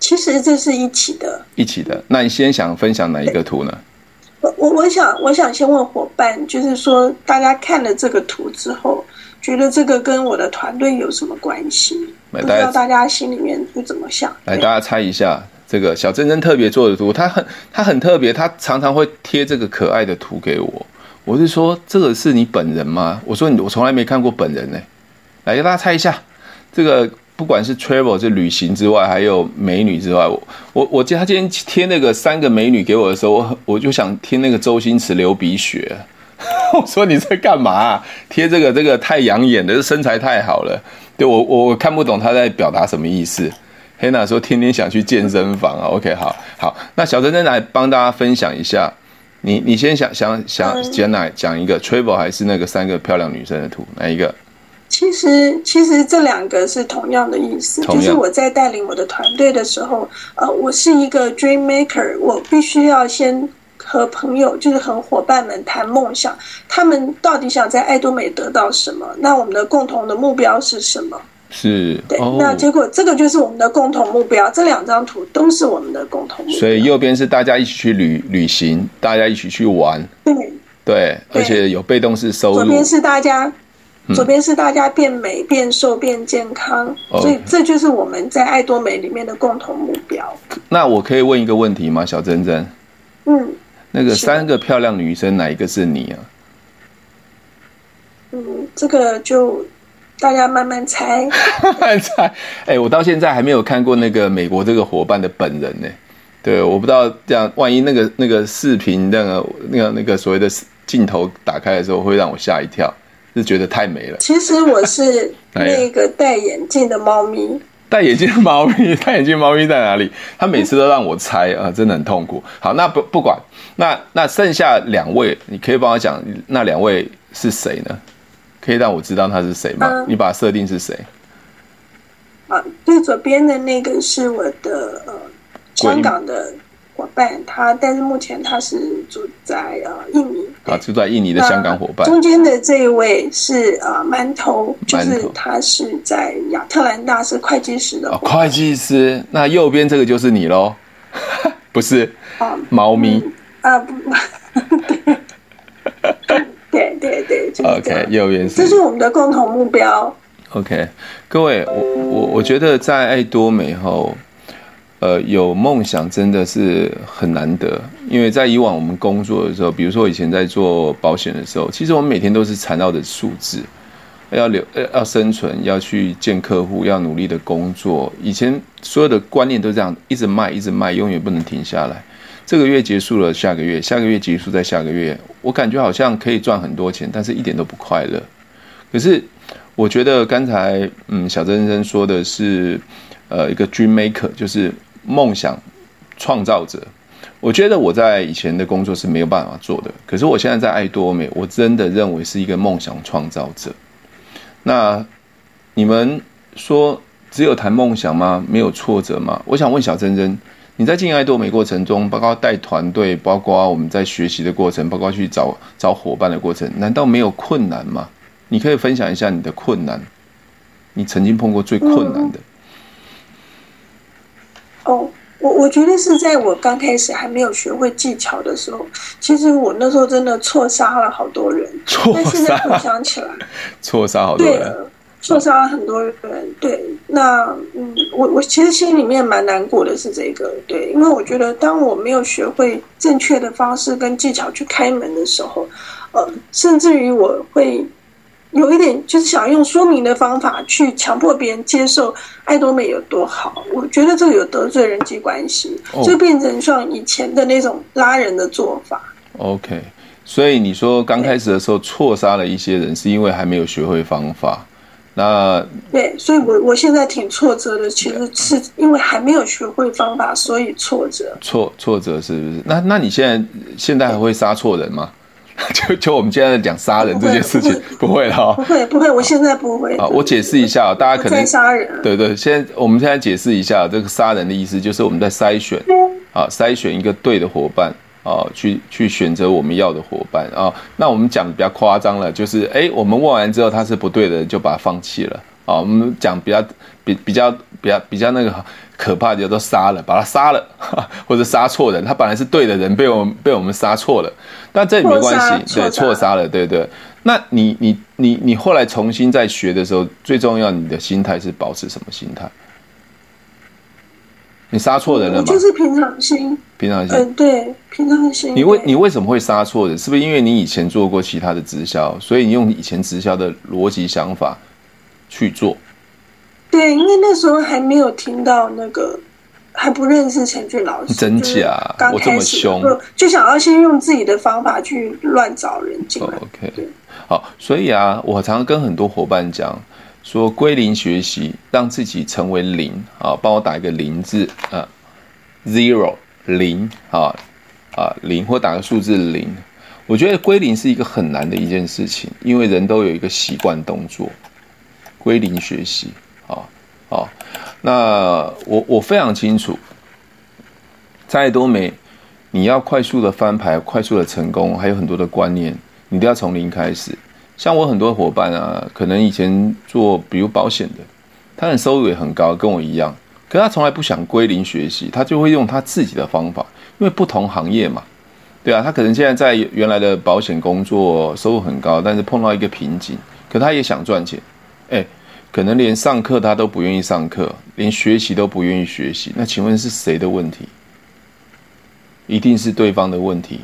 其实这是一起的，一起的。那你先想分享哪一个图呢？我我我想我想先问伙伴，就是说大家看了这个图之后，觉得这个跟我的团队有什么关系？不知道大家心里面是怎么想？来，大家猜一下，这个小珍珍特别做的图，她很她很特别，她常常会贴这个可爱的图给我。我是说，这个是你本人吗？我说你，我从来没看过本人呢。来，给大家猜一下，这个不管是 travel 是旅行之外，还有美女之外，我我我他今天贴那个三个美女给我的时候，我我就想贴那个周星驰流鼻血。我说你在干嘛啊？贴这个这个太养眼的，身材太好了。对我我看不懂他在表达什么意思。黑娜说天天想去健身房啊。OK，好好，那小珍珍来帮大家分享一下。你你先想想想讲哪讲一个 travel 还是那个三个漂亮女生的图哪一个？其实其实这两个是同样的意思，就是我在带领我的团队的时候，呃，我是一个 dream maker，我必须要先。和朋友就是和伙伴们谈梦想，他们到底想在爱多美得到什么？那我们的共同的目标是什么？是对。那结果这个就是我们的共同目标。这两张图都是我们的共同目标。所以右边是大家一起去旅旅行，大家一起去玩。对对，而且有被动式收入。左边是大家，左边是大家变美、变瘦、变健康。嗯。所以这就是我们在爱多美里面的共同目标。那我可以问一个问题吗，小珍珍？嗯。那个三个漂亮女生，哪一个是你啊？嗯，这个就大家慢慢猜。慢慢猜。哎、欸，我到现在还没有看过那个美国这个伙伴的本人呢。对，我不知道这样，万一那个那个视频那个那个那个所谓的镜头打开的时候，会让我吓一跳，是觉得太美了。其实我是 那个戴眼镜的猫咪。戴眼镜的猫咪，戴眼镜猫咪在哪里？他每次都让我猜啊，真的很痛苦。好，那不不管，那那剩下两位，你可以帮我讲那两位是谁呢？可以让我知道他是谁吗？嗯、你把它设定是谁？啊，最左边的那个是我的呃香港的。伙伴他，但是目前他是住在呃印尼，啊，住在印尼的香港伙伴。中间的这一位是呃馒头，就是他是在亚特兰大是会计师的。哦，会计师。那右边这个就是你喽？不是？啊，猫咪。啊不，对 对对，就是，OK，右边是。这是我们的共同目标。OK，各位，我我我觉得在爱多美后。呃，有梦想真的是很难得，因为在以往我们工作的时候，比如说以前在做保险的时候，其实我们每天都是缠绕着数字，要留要生存，要去见客户，要努力的工作。以前所有的观念都这样，一直卖，一直卖，永远不能停下来。这个月结束了，下个月，下个月结束，再下个月，我感觉好像可以赚很多钱，但是一点都不快乐。可是我觉得刚才嗯，小珍珍说的是，呃，一个 dream maker，就是。梦想创造者，我觉得我在以前的工作是没有办法做的。可是我现在在爱多美，我真的认为是一个梦想创造者。那你们说只有谈梦想吗？没有挫折吗？我想问小珍珍，你在进爱多美过程中，包括带团队，包括我们在学习的过程，包括去找找伙伴的过程，难道没有困难吗？你可以分享一下你的困难，你曾经碰过最困难的。哦，我我觉得是在我刚开始还没有学会技巧的时候，其实我那时候真的错杀了好多人。错杀，但现在回想起来，错杀好多人，对，错杀了很多人。对，那嗯，我我其实心里面蛮难过的是这个，对，因为我觉得当我没有学会正确的方式跟技巧去开门的时候，呃，甚至于我会。有一点就是想用说明的方法去强迫别人接受爱多美有多好，我觉得这个有得罪人际关系，就变成像以前的那种拉人的做法。OK，所以你说刚开始的时候错杀了一些人，是因为还没有学会方法。那对，所以我我现在挺挫折的，其实是因为还没有学会方法，所以挫折。挫挫折是不是？那那你现在现在还会杀错人吗？就就我们现在在讲杀人这件事情，不会哈，不会不会，我现在不会。啊，我解释一下，大家可能杀人。对对，现在我们现在解释一下，这个杀人的意思就是我们在筛选，啊，筛选一个对的伙伴，啊，去去选择我们要的伙伴啊。那我们讲比较夸张了，就是哎，我们问完之后他是不对的，就把他放弃了。啊，我们讲比较比比较比较比较那个可怕的都杀了，把他杀了，或者杀错人，他本来是对的人，被我们被我们杀错了，但这也没关系，对，错杀了，对对。那你你你你后来重新再学的时候，最重要，你的心态是保持什么心态？你杀错人了吗？就是平常心，平常心。嗯，对，平常心。你为你为什么会杀错人？是不是因为你以前做过其他的直销，所以你用以前直销的逻辑想法去做？对，因为那时候还没有听到那个，还不认识陈俊老师，真假？我这么凶，就想要先用自己的方法去乱找人进来。OK，好，所以啊，我常常跟很多伙伴讲。说归零学习，让自己成为零啊！帮我打一个零字啊，zero 零啊啊零，或打个数字零。我觉得归零是一个很难的一件事情，因为人都有一个习惯动作。归零学习啊啊！那我我非常清楚，再多美，你要快速的翻牌、快速的成功，还有很多的观念，你都要从零开始。像我很多伙伴啊，可能以前做比如保险的，他的收入也很高，跟我一样，可他从来不想归零学习，他就会用他自己的方法，因为不同行业嘛，对啊，他可能现在在原来的保险工作收入很高，但是碰到一个瓶颈，可他也想赚钱，哎，可能连上课他都不愿意上课，连学习都不愿意学习，那请问是谁的问题？一定是对方的问题，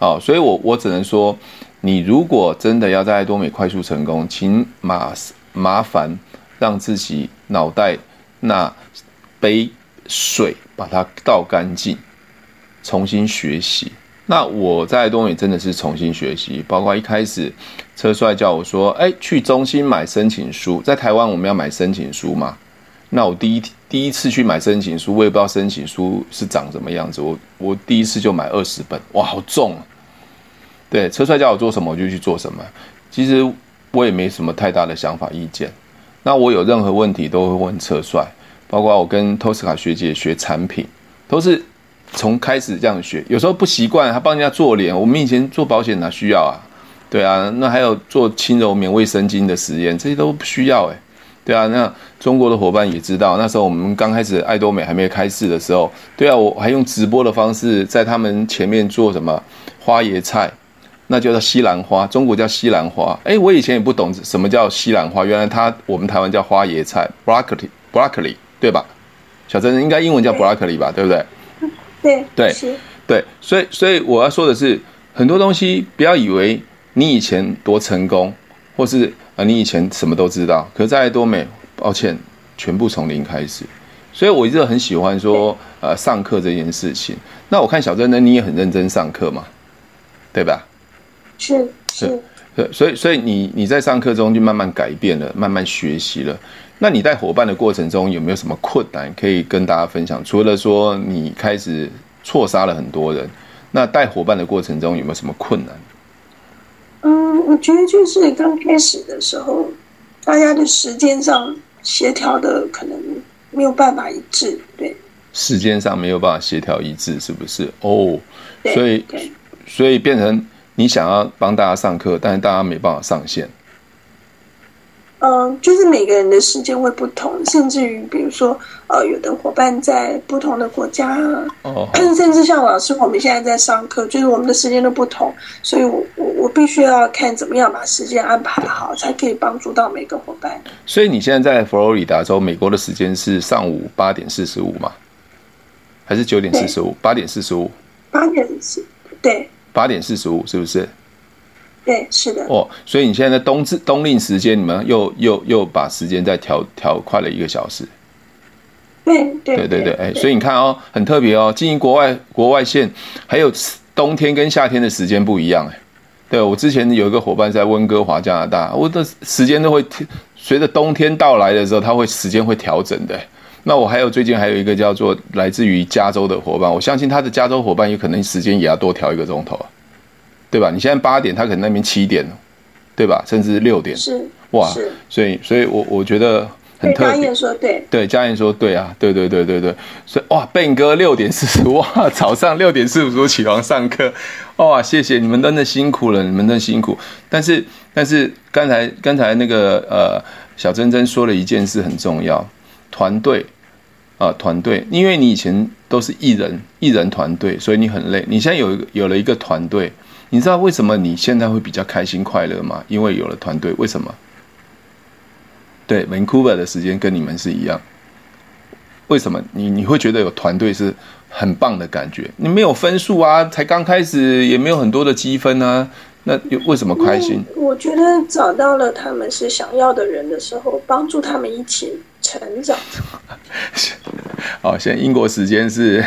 好，所以我我只能说。你如果真的要在多美快速成功，请麻麻烦让自己脑袋那杯水把它倒干净，重新学习。那我在多美真的是重新学习，包括一开始车帅叫我说：“哎，去中心买申请书。”在台湾我们要买申请书嘛？那我第一第一次去买申请书，我也不知道申请书是长什么样子。我我第一次就买二十本，哇，好重啊！对，车帅叫我做什么我就去做什么。其实我也没什么太大的想法意见。那我有任何问题都会问车帅，包括我跟托斯卡学姐学产品，都是从开始这样学。有时候不习惯，还帮人家做脸。我们以前做保险哪需要啊？对啊，那还有做轻柔棉卫生巾的实验，这些都不需要哎。对啊，那中国的伙伴也知道，那时候我们刚开始爱多美还没开市的时候，对啊，我还用直播的方式在他们前面做什么花椰菜。那就叫西兰花，中国叫西兰花。哎，我以前也不懂什么叫西兰花，原来它我们台湾叫花椰菜，broccoli，broccoli，对吧？小珍应该英文叫 broccoli 吧，对不对？对对对，所以所以我要说的是，很多东西不要以为你以前多成功，或是啊你以前什么都知道，可是在多美，抱歉，全部从零开始。所以我一直很喜欢说呃上课这件事情。那我看小珍呢，你也很认真上课嘛，对吧？是是，是，所以所以你你在上课中就慢慢改变了，慢慢学习了。那你带伙伴的过程中有没有什么困难可以跟大家分享？除了说你开始错杀了很多人，那带伙伴的过程中有没有什么困难？嗯，我觉得就是刚开始的时候，大家的时间上协调的可能没有办法一致，对，时间上没有办法协调一致，是不是？哦，对所以所以变成。你想要帮大家上课，但是大家没办法上线。嗯，就是每个人的时间会不同，甚至于比如说，呃，有的伙伴在不同的国家，哦，甚至像老师，我们现在在上课，就是我们的时间都不同，所以我我我必须要看怎么样把时间安排好，才可以帮助到每个伙伴。所以你现在在佛罗里达州，美国的时间是上午八点四十五吗？还是九点四十五？八点四十五？八点四，对。八点四十五，是不是？对，是的。哦，所以你现在的冬至冬令时间，你们又又又把时间再调调快了一个小时。对对对对对，哎，所以你看哦，很特别哦，经营国外国外线，还有冬天跟夏天的时间不一样哎。对，我之前有一个伙伴在温哥华加拿大，我的时间都会随着冬天到来的时候，它会时间会调整的。那我还有最近还有一个叫做来自于加州的伙伴，我相信他的加州伙伴有可能时间也要多调一个钟头，对吧？你现在八点，他可能那边七点，对吧？甚至六点，是哇，所以所以我我觉得很特别。嘉燕说对，对嘉燕说对啊，对对对对对，所以哇，Ben 哥六点四十哇，早上六点四十五起床上课，哇，谢谢你们真的辛苦了，你们真的辛苦。但是但是刚才刚才那个呃小珍珍说了一件事很重要，团队。啊团队，因为你以前都是一人一人团队，所以你很累。你现在有有了一个团队，你知道为什么你现在会比较开心快乐吗？因为有了团队，为什么？对，Vancouver 的时间跟你们是一样。为什么你你会觉得有团队是很棒的感觉？你没有分数啊，才刚开始也没有很多的积分啊，那又为什么开心？我觉得找到了他们是想要的人的时候，帮助他们一起成长。好，现在英国时间是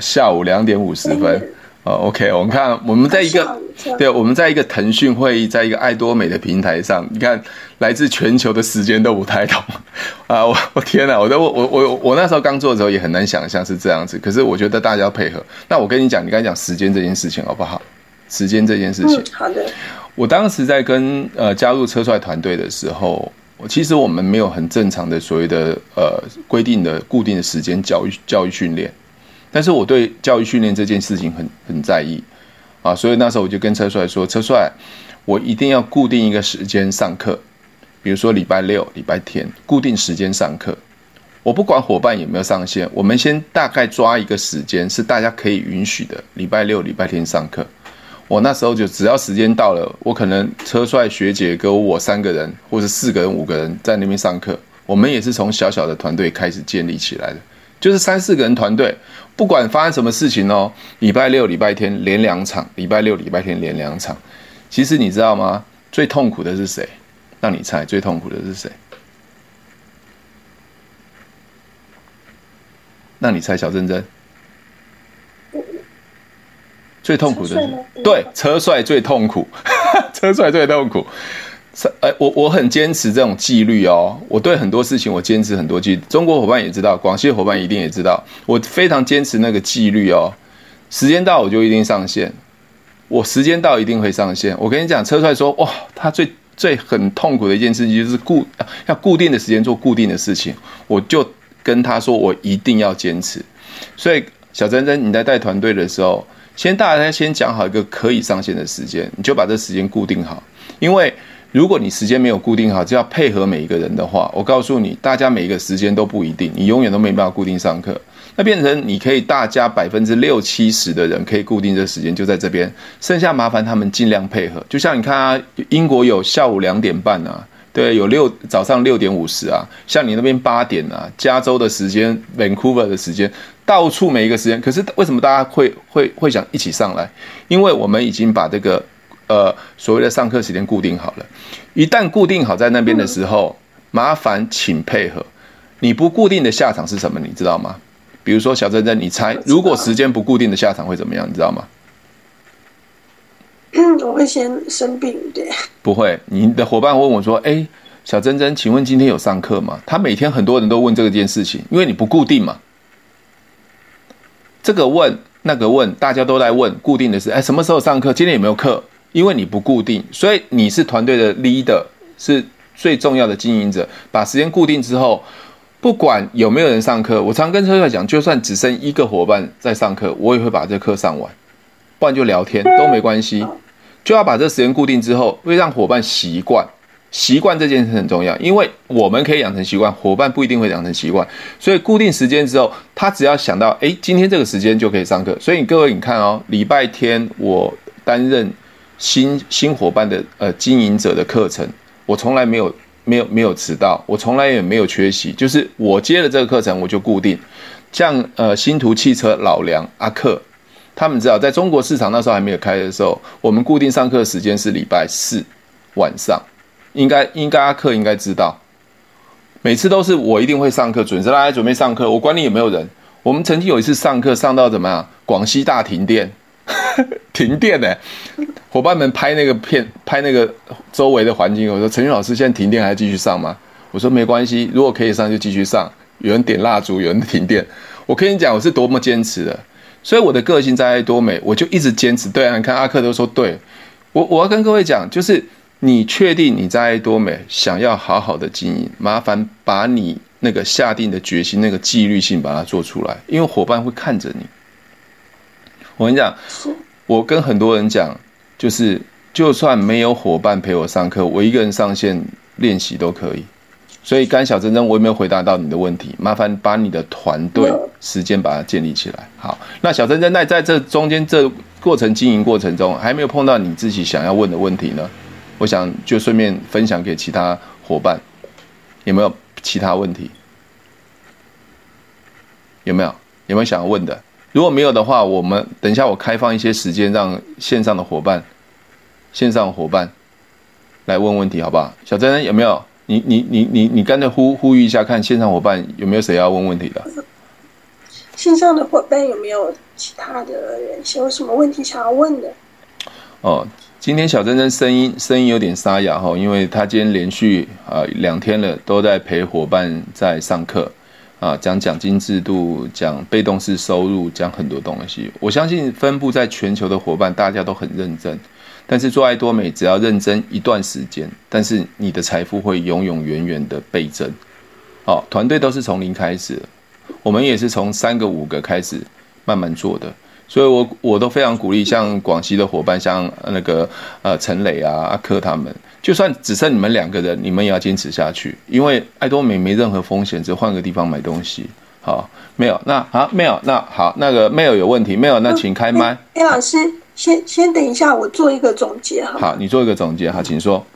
下午两点五十分。哦，OK，我们看我们在一个对，我们在一个腾讯会议，在一个爱多美的平台上，你看来自全球的时间都不太同 啊！我我天哪，我都我我我那时候刚做的时候也很难想象是这样子，可是我觉得大家要配合。那我跟你讲，你刚才讲时间这件事情好不好？时间这件事情，嗯，好的。我当时在跟呃加入车帅团队的时候，我我其实我们没有很正常的所谓的呃规定的固定的时间教育教育训练。但是我对教育训练这件事情很很在意，啊，所以那时候我就跟车帅说：“车帅，我一定要固定一个时间上课，比如说礼拜六、礼拜天，固定时间上课。我不管伙伴有没有上线，我们先大概抓一个时间是大家可以允许的，礼拜六、礼拜天上课。我那时候就只要时间到了，我可能车帅学姐跟我三个人，或者四个人、五个人在那边上课。我们也是从小小的团队开始建立起来的，就是三四个人团队。”不管发生什么事情哦，礼拜六、礼拜天连两场，礼拜六、礼拜天连两场。其实你知道吗？最痛苦的是谁？让你猜，最痛苦的是谁？让你猜，小珍珍。最痛苦的是对车帅最痛苦，车帅最痛苦。哎，我我很坚持这种纪律哦。我对很多事情我坚持很多纪律。中国伙伴也知道，广西伙伴一定也知道，我非常坚持那个纪律哦。时间到我就一定上线，我时间到一定会上线。我跟你讲，车帅说哇，他最最很痛苦的一件事情就是固要固定的时间做固定的事情。我就跟他说，我一定要坚持。所以小珍珍，你在带团队的时候，先大家先讲好一个可以上线的时间，你就把这时间固定好，因为。如果你时间没有固定好，就要配合每一个人的话，我告诉你，大家每一个时间都不一定，你永远都没办法固定上课。那变成你可以大家百分之六七十的人可以固定这时间，就在这边，剩下麻烦他们尽量配合。就像你看啊，英国有下午两点半啊，对，有六早上六点五十啊，像你那边八点啊，加州的时间，Vancouver 的时间，到处每一个时间。可是为什么大家会会会想一起上来？因为我们已经把这个。呃，所谓的上课时间固定好了，一旦固定好在那边的时候，麻烦请配合。你不固定的下场是什么？你知道吗？比如说小珍珍，你猜，如果时间不固定的下场会怎么样？你知道吗？嗯，我会先生病，对。不会，你的伙伴问我说：“哎，小珍珍，请问今天有上课吗？”他每天很多人都问这件事情，因为你不固定嘛。这个问那个问，大家都在问，固定的是：哎，什么时候上课？今天有没有课？因为你不固定，所以你是团队的 leader，是最重要的经营者。把时间固定之后，不管有没有人上课，我常跟车帅讲，就算只剩一个伙伴在上课，我也会把这课上完，不然就聊天都没关系。就要把这时间固定之后，会让伙伴习惯。习惯这件事很重要，因为我们可以养成习惯，伙伴不一定会养成习惯。所以固定时间之后，他只要想到，哎，今天这个时间就可以上课。所以各位，你看哦，礼拜天我担任。新新伙伴的呃经营者的课程，我从来没有没有没有迟到，我从来也没有缺席，就是我接了这个课程我就固定。像呃星途汽车老梁阿克，他们知道在中国市场那时候还没有开的时候，我们固定上课时间是礼拜四晚上，应该应该阿克应该知道，每次都是我一定会上课，准时来准备上课，我管你有没有人。我们曾经有一次上课上到怎么样，广西大停电。停电呢、伙伴们拍那个片，拍那个周围的环境。我说：“陈云老师，现在停电还继续上吗？”我说：“没关系，如果可以上就继续上。有人点蜡烛，有人停电。我跟你讲，我是多么坚持的。所以我的个性在爱多美，我就一直坚持。对啊，你看阿克都说对。我我要跟各位讲，就是你确定你在爱多美想要好好的经营，麻烦把你那个下定的决心、那个纪律性把它做出来，因为伙伴会看着你。”我跟你讲，我跟很多人讲，就是就算没有伙伴陪我上课，我一个人上线练习都可以。所以，刚小珍珍，我有没有回答到你的问题？麻烦把你的团队时间把它建立起来。好，那小珍珍，那在这中间这过程经营过程中，还没有碰到你自己想要问的问题呢？我想就顺便分享给其他伙伴，有没有其他问题？有没有？有没有想要问的？如果没有的话，我们等一下我开放一些时间，让线上的伙伴、线上伙伴来问问题，好不好？小珍珍有没有？你你你你你干脆呼呼吁一下，看线上伙伴有没有谁要问问题的？线上的伙伴有没有其他的人有什么问题想要问的？哦，今天小珍珍声音声音有点沙哑哈，因为她今天连续啊两天了都在陪伙伴在上课啊，讲奖金制度，讲被动式收入，讲很多东西。我相信分布在全球的伙伴大家都很认真。但是做爱多美，只要认真一段时间，但是你的财富会永永远远的倍增。好，团队都是从零开始，我们也是从三个五个开始慢慢做的，所以我我都非常鼓励，像广西的伙伴，像那个呃陈磊啊、阿克他们，就算只剩你们两个人，你们也要坚持下去，因为爱多美没任何风险，只换个地方买东西。好，没有，那好，没有，那好，那个没有有问题，没有，那请开麦。哎，老师。先先等一下，我做一个总结哈。好，你做一个总结，哈，请说。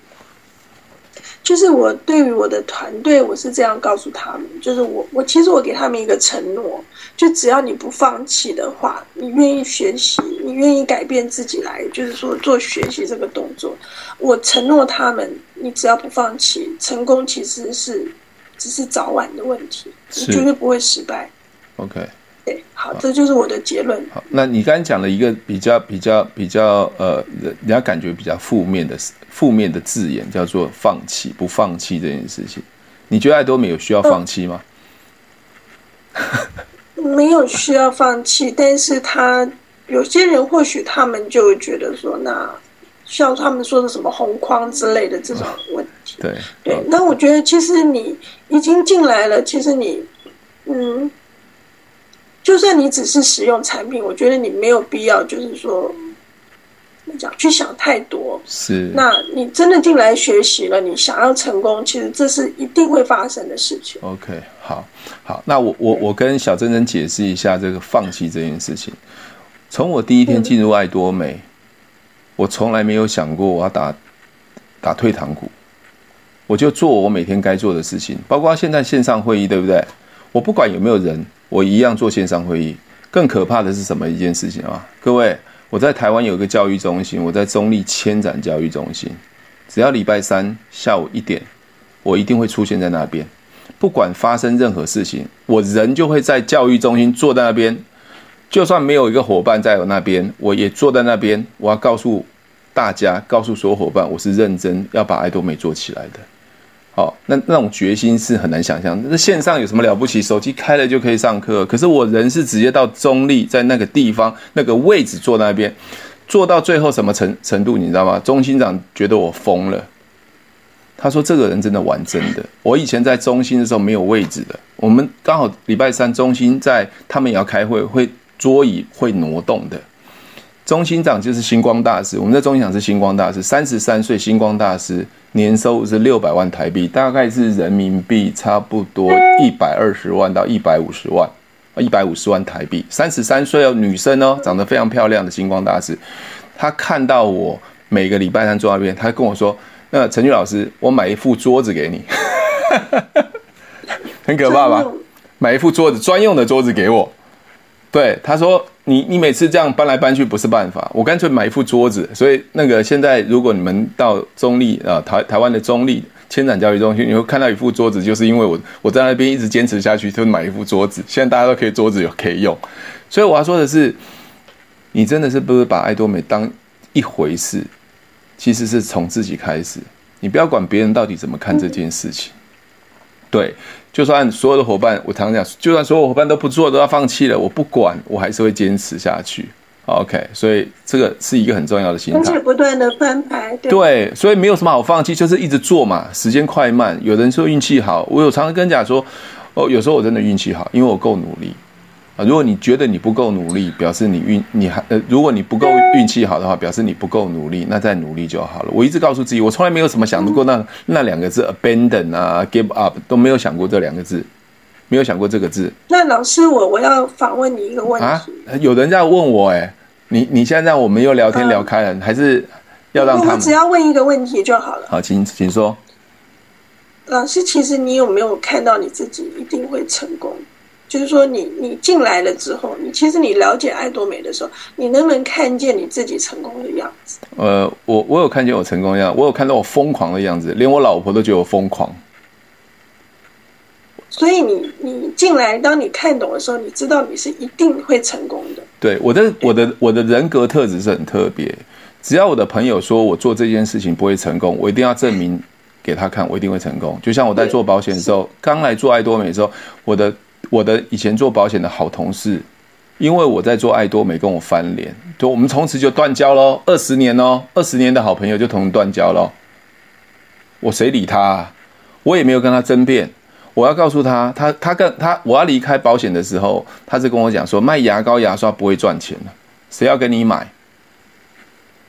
就是我对于我的团队，我是这样告诉他们，就是我我其实我给他们一个承诺，就只要你不放弃的话，你愿意学习，你愿意改变自己来，就是说做学习这个动作，我承诺他们，你只要不放弃，成功其实是只是早晚的问题，你绝对不会失败。OK。对，好，这就是我的结论。好，那你刚才讲了一个比较比较比较呃，人家感觉比较负面的负面的字眼，叫做放弃，不放弃这件事情。你觉得爱多美有需要放弃吗？呃、没有需要放弃，但是他有些人或许他们就会觉得说，那像他们说的什么红框之类的这种问题。对对，那我觉得其实你已经进来了，其实你嗯。就算你只是使用产品，我觉得你没有必要，就是说，怎么讲，去想太多。是，那你真的进来学习了，你想要成功，其实这是一定会发生的事情。OK，好，好，那我我我跟小珍珍解释一下这个放弃这件事情。从我第一天进入爱多美，嗯、我从来没有想过我要打打退堂鼓，我就做我每天该做的事情，包括现在线上会议，对不对？我不管有没有人。我一样做线上会议，更可怕的是什么一件事情啊？各位，我在台湾有一个教育中心，我在中立千展教育中心，只要礼拜三下午一点，我一定会出现在那边，不管发生任何事情，我人就会在教育中心坐在那边，就算没有一个伙伴在我那边，我也坐在那边，我要告诉大家，告诉所有伙伴，我是认真要把爱多美做起来的。好，那那种决心是很难想象。那线上有什么了不起？手机开了就可以上课。可是我人是直接到中立，在那个地方那个位置坐那边，坐到最后什么程程度，你知道吗？中心长觉得我疯了。他说：“这个人真的玩真的。”我以前在中心的时候没有位置的，我们刚好礼拜三中心在，他们也要开会，会桌椅会挪动的。中心长就是星光大师，我们的中心长是星光大师，三十三岁，星光大师。年收入是六百万台币，大概是人民币差不多一百二十万到一百五十万，一百五十万台币。三十三岁哦，女生哦，长得非常漂亮的星光大师。她看到我每个礼拜三坐那边，她跟我说：“那陈俊老师，我买一副桌子给你。”很可怕吧？买一副桌子，专用的桌子给我。对，他说。你你每次这样搬来搬去不是办法，我干脆买一副桌子。所以那个现在，如果你们到中立啊、台台湾的中立千展教育中心，你会看到一副桌子，就是因为我我在那边一直坚持下去，就买一副桌子。现在大家都可以桌子有可以用，所以我要说的是，你真的是不是把爱多美当一回事？其实是从自己开始，你不要管别人到底怎么看这件事情，对。就算所有的伙伴，我常常讲，就算所有伙伴都不做，都要放弃了，我不管，我还是会坚持下去。OK，所以这个是一个很重要的心态。而且不断的翻牌。对，对，所以没有什么好放弃，就是一直做嘛。时间快慢，有人说运气好，我有常常跟人讲说，哦，有时候我真的运气好，因为我够努力。啊。如果你觉得你不够努力，表示你运你还呃，如果你不够运气好的话，表示你不够努力，那再努力就好了。我一直告诉自己，我从来没有什么想过那那两个字 abandon 啊，give up 都没有想过这两个字，没有想过这个字。那老师，我我要反问你一个问题啊，有人在问我哎、欸，你你现在让我们又聊天聊开了，嗯、还是要让他们？我只要问一个问题就好了。好，请请说。老师，其实你有没有看到你自己一定会成功？就是说你，你你进来了之后，你其实你了解爱多美的时候，你能不能看见你自己成功的样子？呃，我我有看见我成功的样子，我有看到我疯狂的样子，连我老婆都觉得我疯狂。所以你你进来，当你看懂的时候，你知道你是一定会成功的。对，我的我的我的人格特质是很特别。只要我的朋友说我做这件事情不会成功，我一定要证明。给他看，我一定会成功。就像我在做保险的时候，刚来做爱多美的时候，我的我的以前做保险的好同事，因为我在做爱多美，跟我翻脸，就我们从此就断交喽。二十年哦，二十年的好朋友就同断交喽。我谁理他啊？我也没有跟他争辩。我要告诉他，他他跟他我要离开保险的时候，他是跟我讲说，卖牙膏牙刷不会赚钱的，谁要跟你买？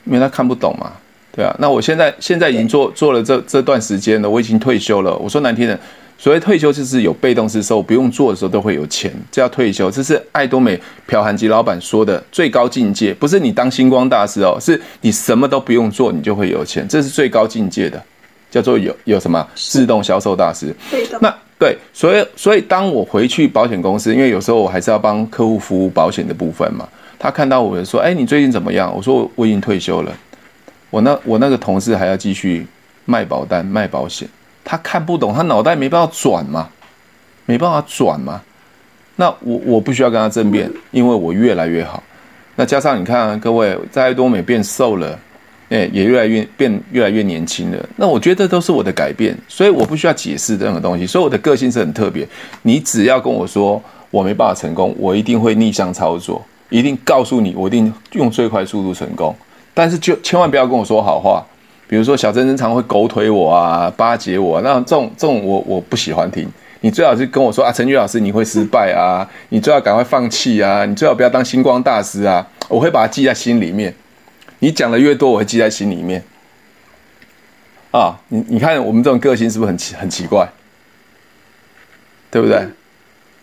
因为他看不懂嘛。对啊，那我现在现在已经做做了这这段时间了，我已经退休了。我说难听点，所谓退休就是有被动式收入，不用做的时候都会有钱，这叫退休。这是爱多美朴韩吉老板说的最高境界，不是你当星光大师哦，是你什么都不用做，你就会有钱，这是最高境界的，叫做有有什么自动销售大师。那对，所以所以当我回去保险公司，因为有时候我还是要帮客户服务保险的部分嘛，他看到我说，哎，你最近怎么样？我说我已经退休了。我那我那个同事还要继续卖保单卖保险，他看不懂，他脑袋没办法转嘛，没办法转嘛。那我我不需要跟他争辩，因为我越来越好。那加上你看啊，各位在多美变瘦了，哎，也越来越变越来越年轻了。那我觉得都是我的改变，所以我不需要解释任何东西。所以我的个性是很特别。你只要跟我说我没办法成功，我一定会逆向操作，一定告诉你，我一定用最快速度成功。但是就千万不要跟我说好话，比如说小珍珍常会狗腿我啊，巴结我，那这种这种我我不喜欢听。你最好是跟我说啊，陈菊老师你会失败啊，你最好赶快放弃啊，你最好不要当星光大师啊，我会把它记在心里面。你讲的越多，我会记在心里面。啊，你你看我们这种个性是不是很奇很奇怪？对不对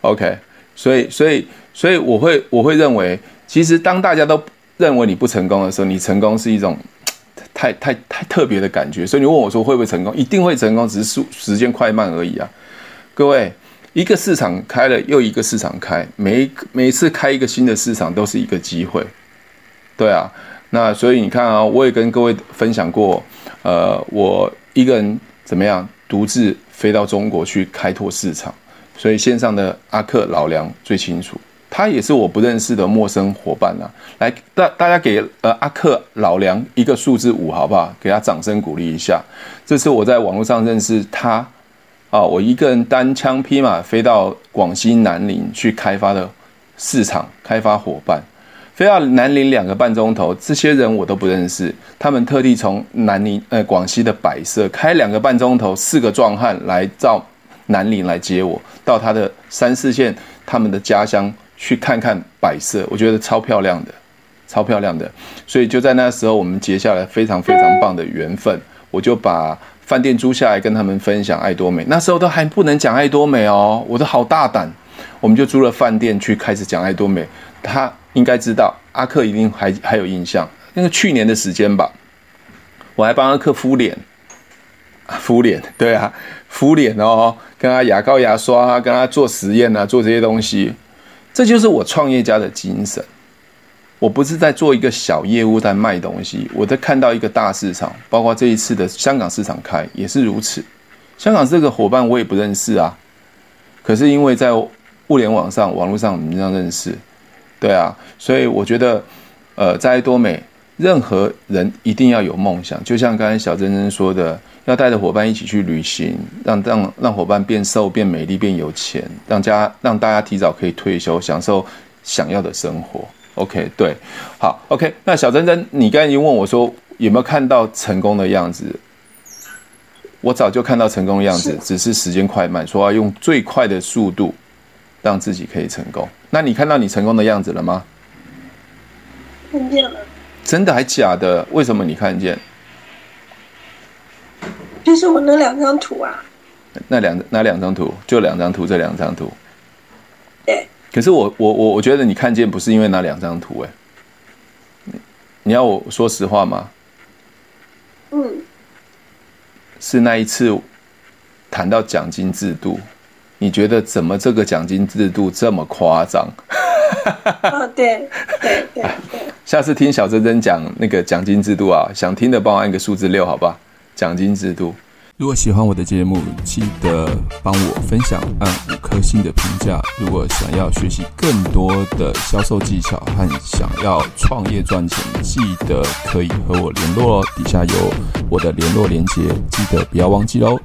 ？OK，所以所以所以我会我会认为，其实当大家都。认为你不成功的时候，你成功是一种太太太特别的感觉。所以你问我说会不会成功，一定会成功，只是时时间快慢而已啊！各位，一个市场开了又一个市场开，每一每一次开一个新的市场都是一个机会。对啊，那所以你看啊，我也跟各位分享过，呃，我一个人怎么样独自飞到中国去开拓市场，所以线上的阿克老梁最清楚。他也是我不认识的陌生伙伴呐、啊，来大大家给呃阿克老梁一个数字五好不好？给他掌声鼓励一下。这是我在网络上认识他啊，我一个人单枪匹马飞到广西南宁去开发的市场开发伙伴，飞到南宁两个半钟头，这些人我都不认识，他们特地从南宁呃广西的百色开两个半钟头，四个壮汉来到南宁来接我，到他的三四线他们的家乡。去看看摆设，我觉得超漂亮的，超漂亮的。所以就在那时候，我们结下了非常非常棒的缘分。我就把饭店租下来，跟他们分享爱多美。那时候都还不能讲爱多美哦，我都好大胆。我们就租了饭店去开始讲爱多美。他应该知道，阿克一定还还有印象，那个去年的时间吧。我还帮阿克敷脸，敷脸，对啊，敷脸哦，跟他牙膏牙刷，跟他做实验啊，做这些东西。这就是我创业家的精神。我不是在做一个小业务，在卖东西。我在看到一个大市场，包括这一次的香港市场开也是如此。香港这个伙伴我也不认识啊，可是因为在物联网上、网络上我们这样认识，对啊，所以我觉得，呃，在多美，任何人一定要有梦想，就像刚才小珍珍说的。要带着伙伴一起去旅行，让让让伙伴变瘦、变美丽、变有钱，让家让大家提早可以退休，享受想要的生活。OK，对，好，OK。那小珍珍，你刚才已经问我说有没有看到成功的样子？我早就看到成功的样子，只是时间快慢，说要用最快的速度让自己可以成功。那你看到你成功的样子了吗？看见了。真的还假的？为什么你看见？就是我那两张图啊。那两那两张图？就两张图，这两张图。对。可是我我我我觉得你看见不是因为那两张图哎。你要我说实话吗？嗯。是那一次谈到奖金制度，你觉得怎么这个奖金制度这么夸张？哦，对对对对。下次听小珍珍讲那个奖金制度啊，想听的帮我按个数字六，好吧？奖金制度。如果喜欢我的节目，记得帮我分享，按五颗星的评价。如果想要学习更多的销售技巧和想要创业赚钱，记得可以和我联络哦。底下有我的联络连接，记得不要忘记哦。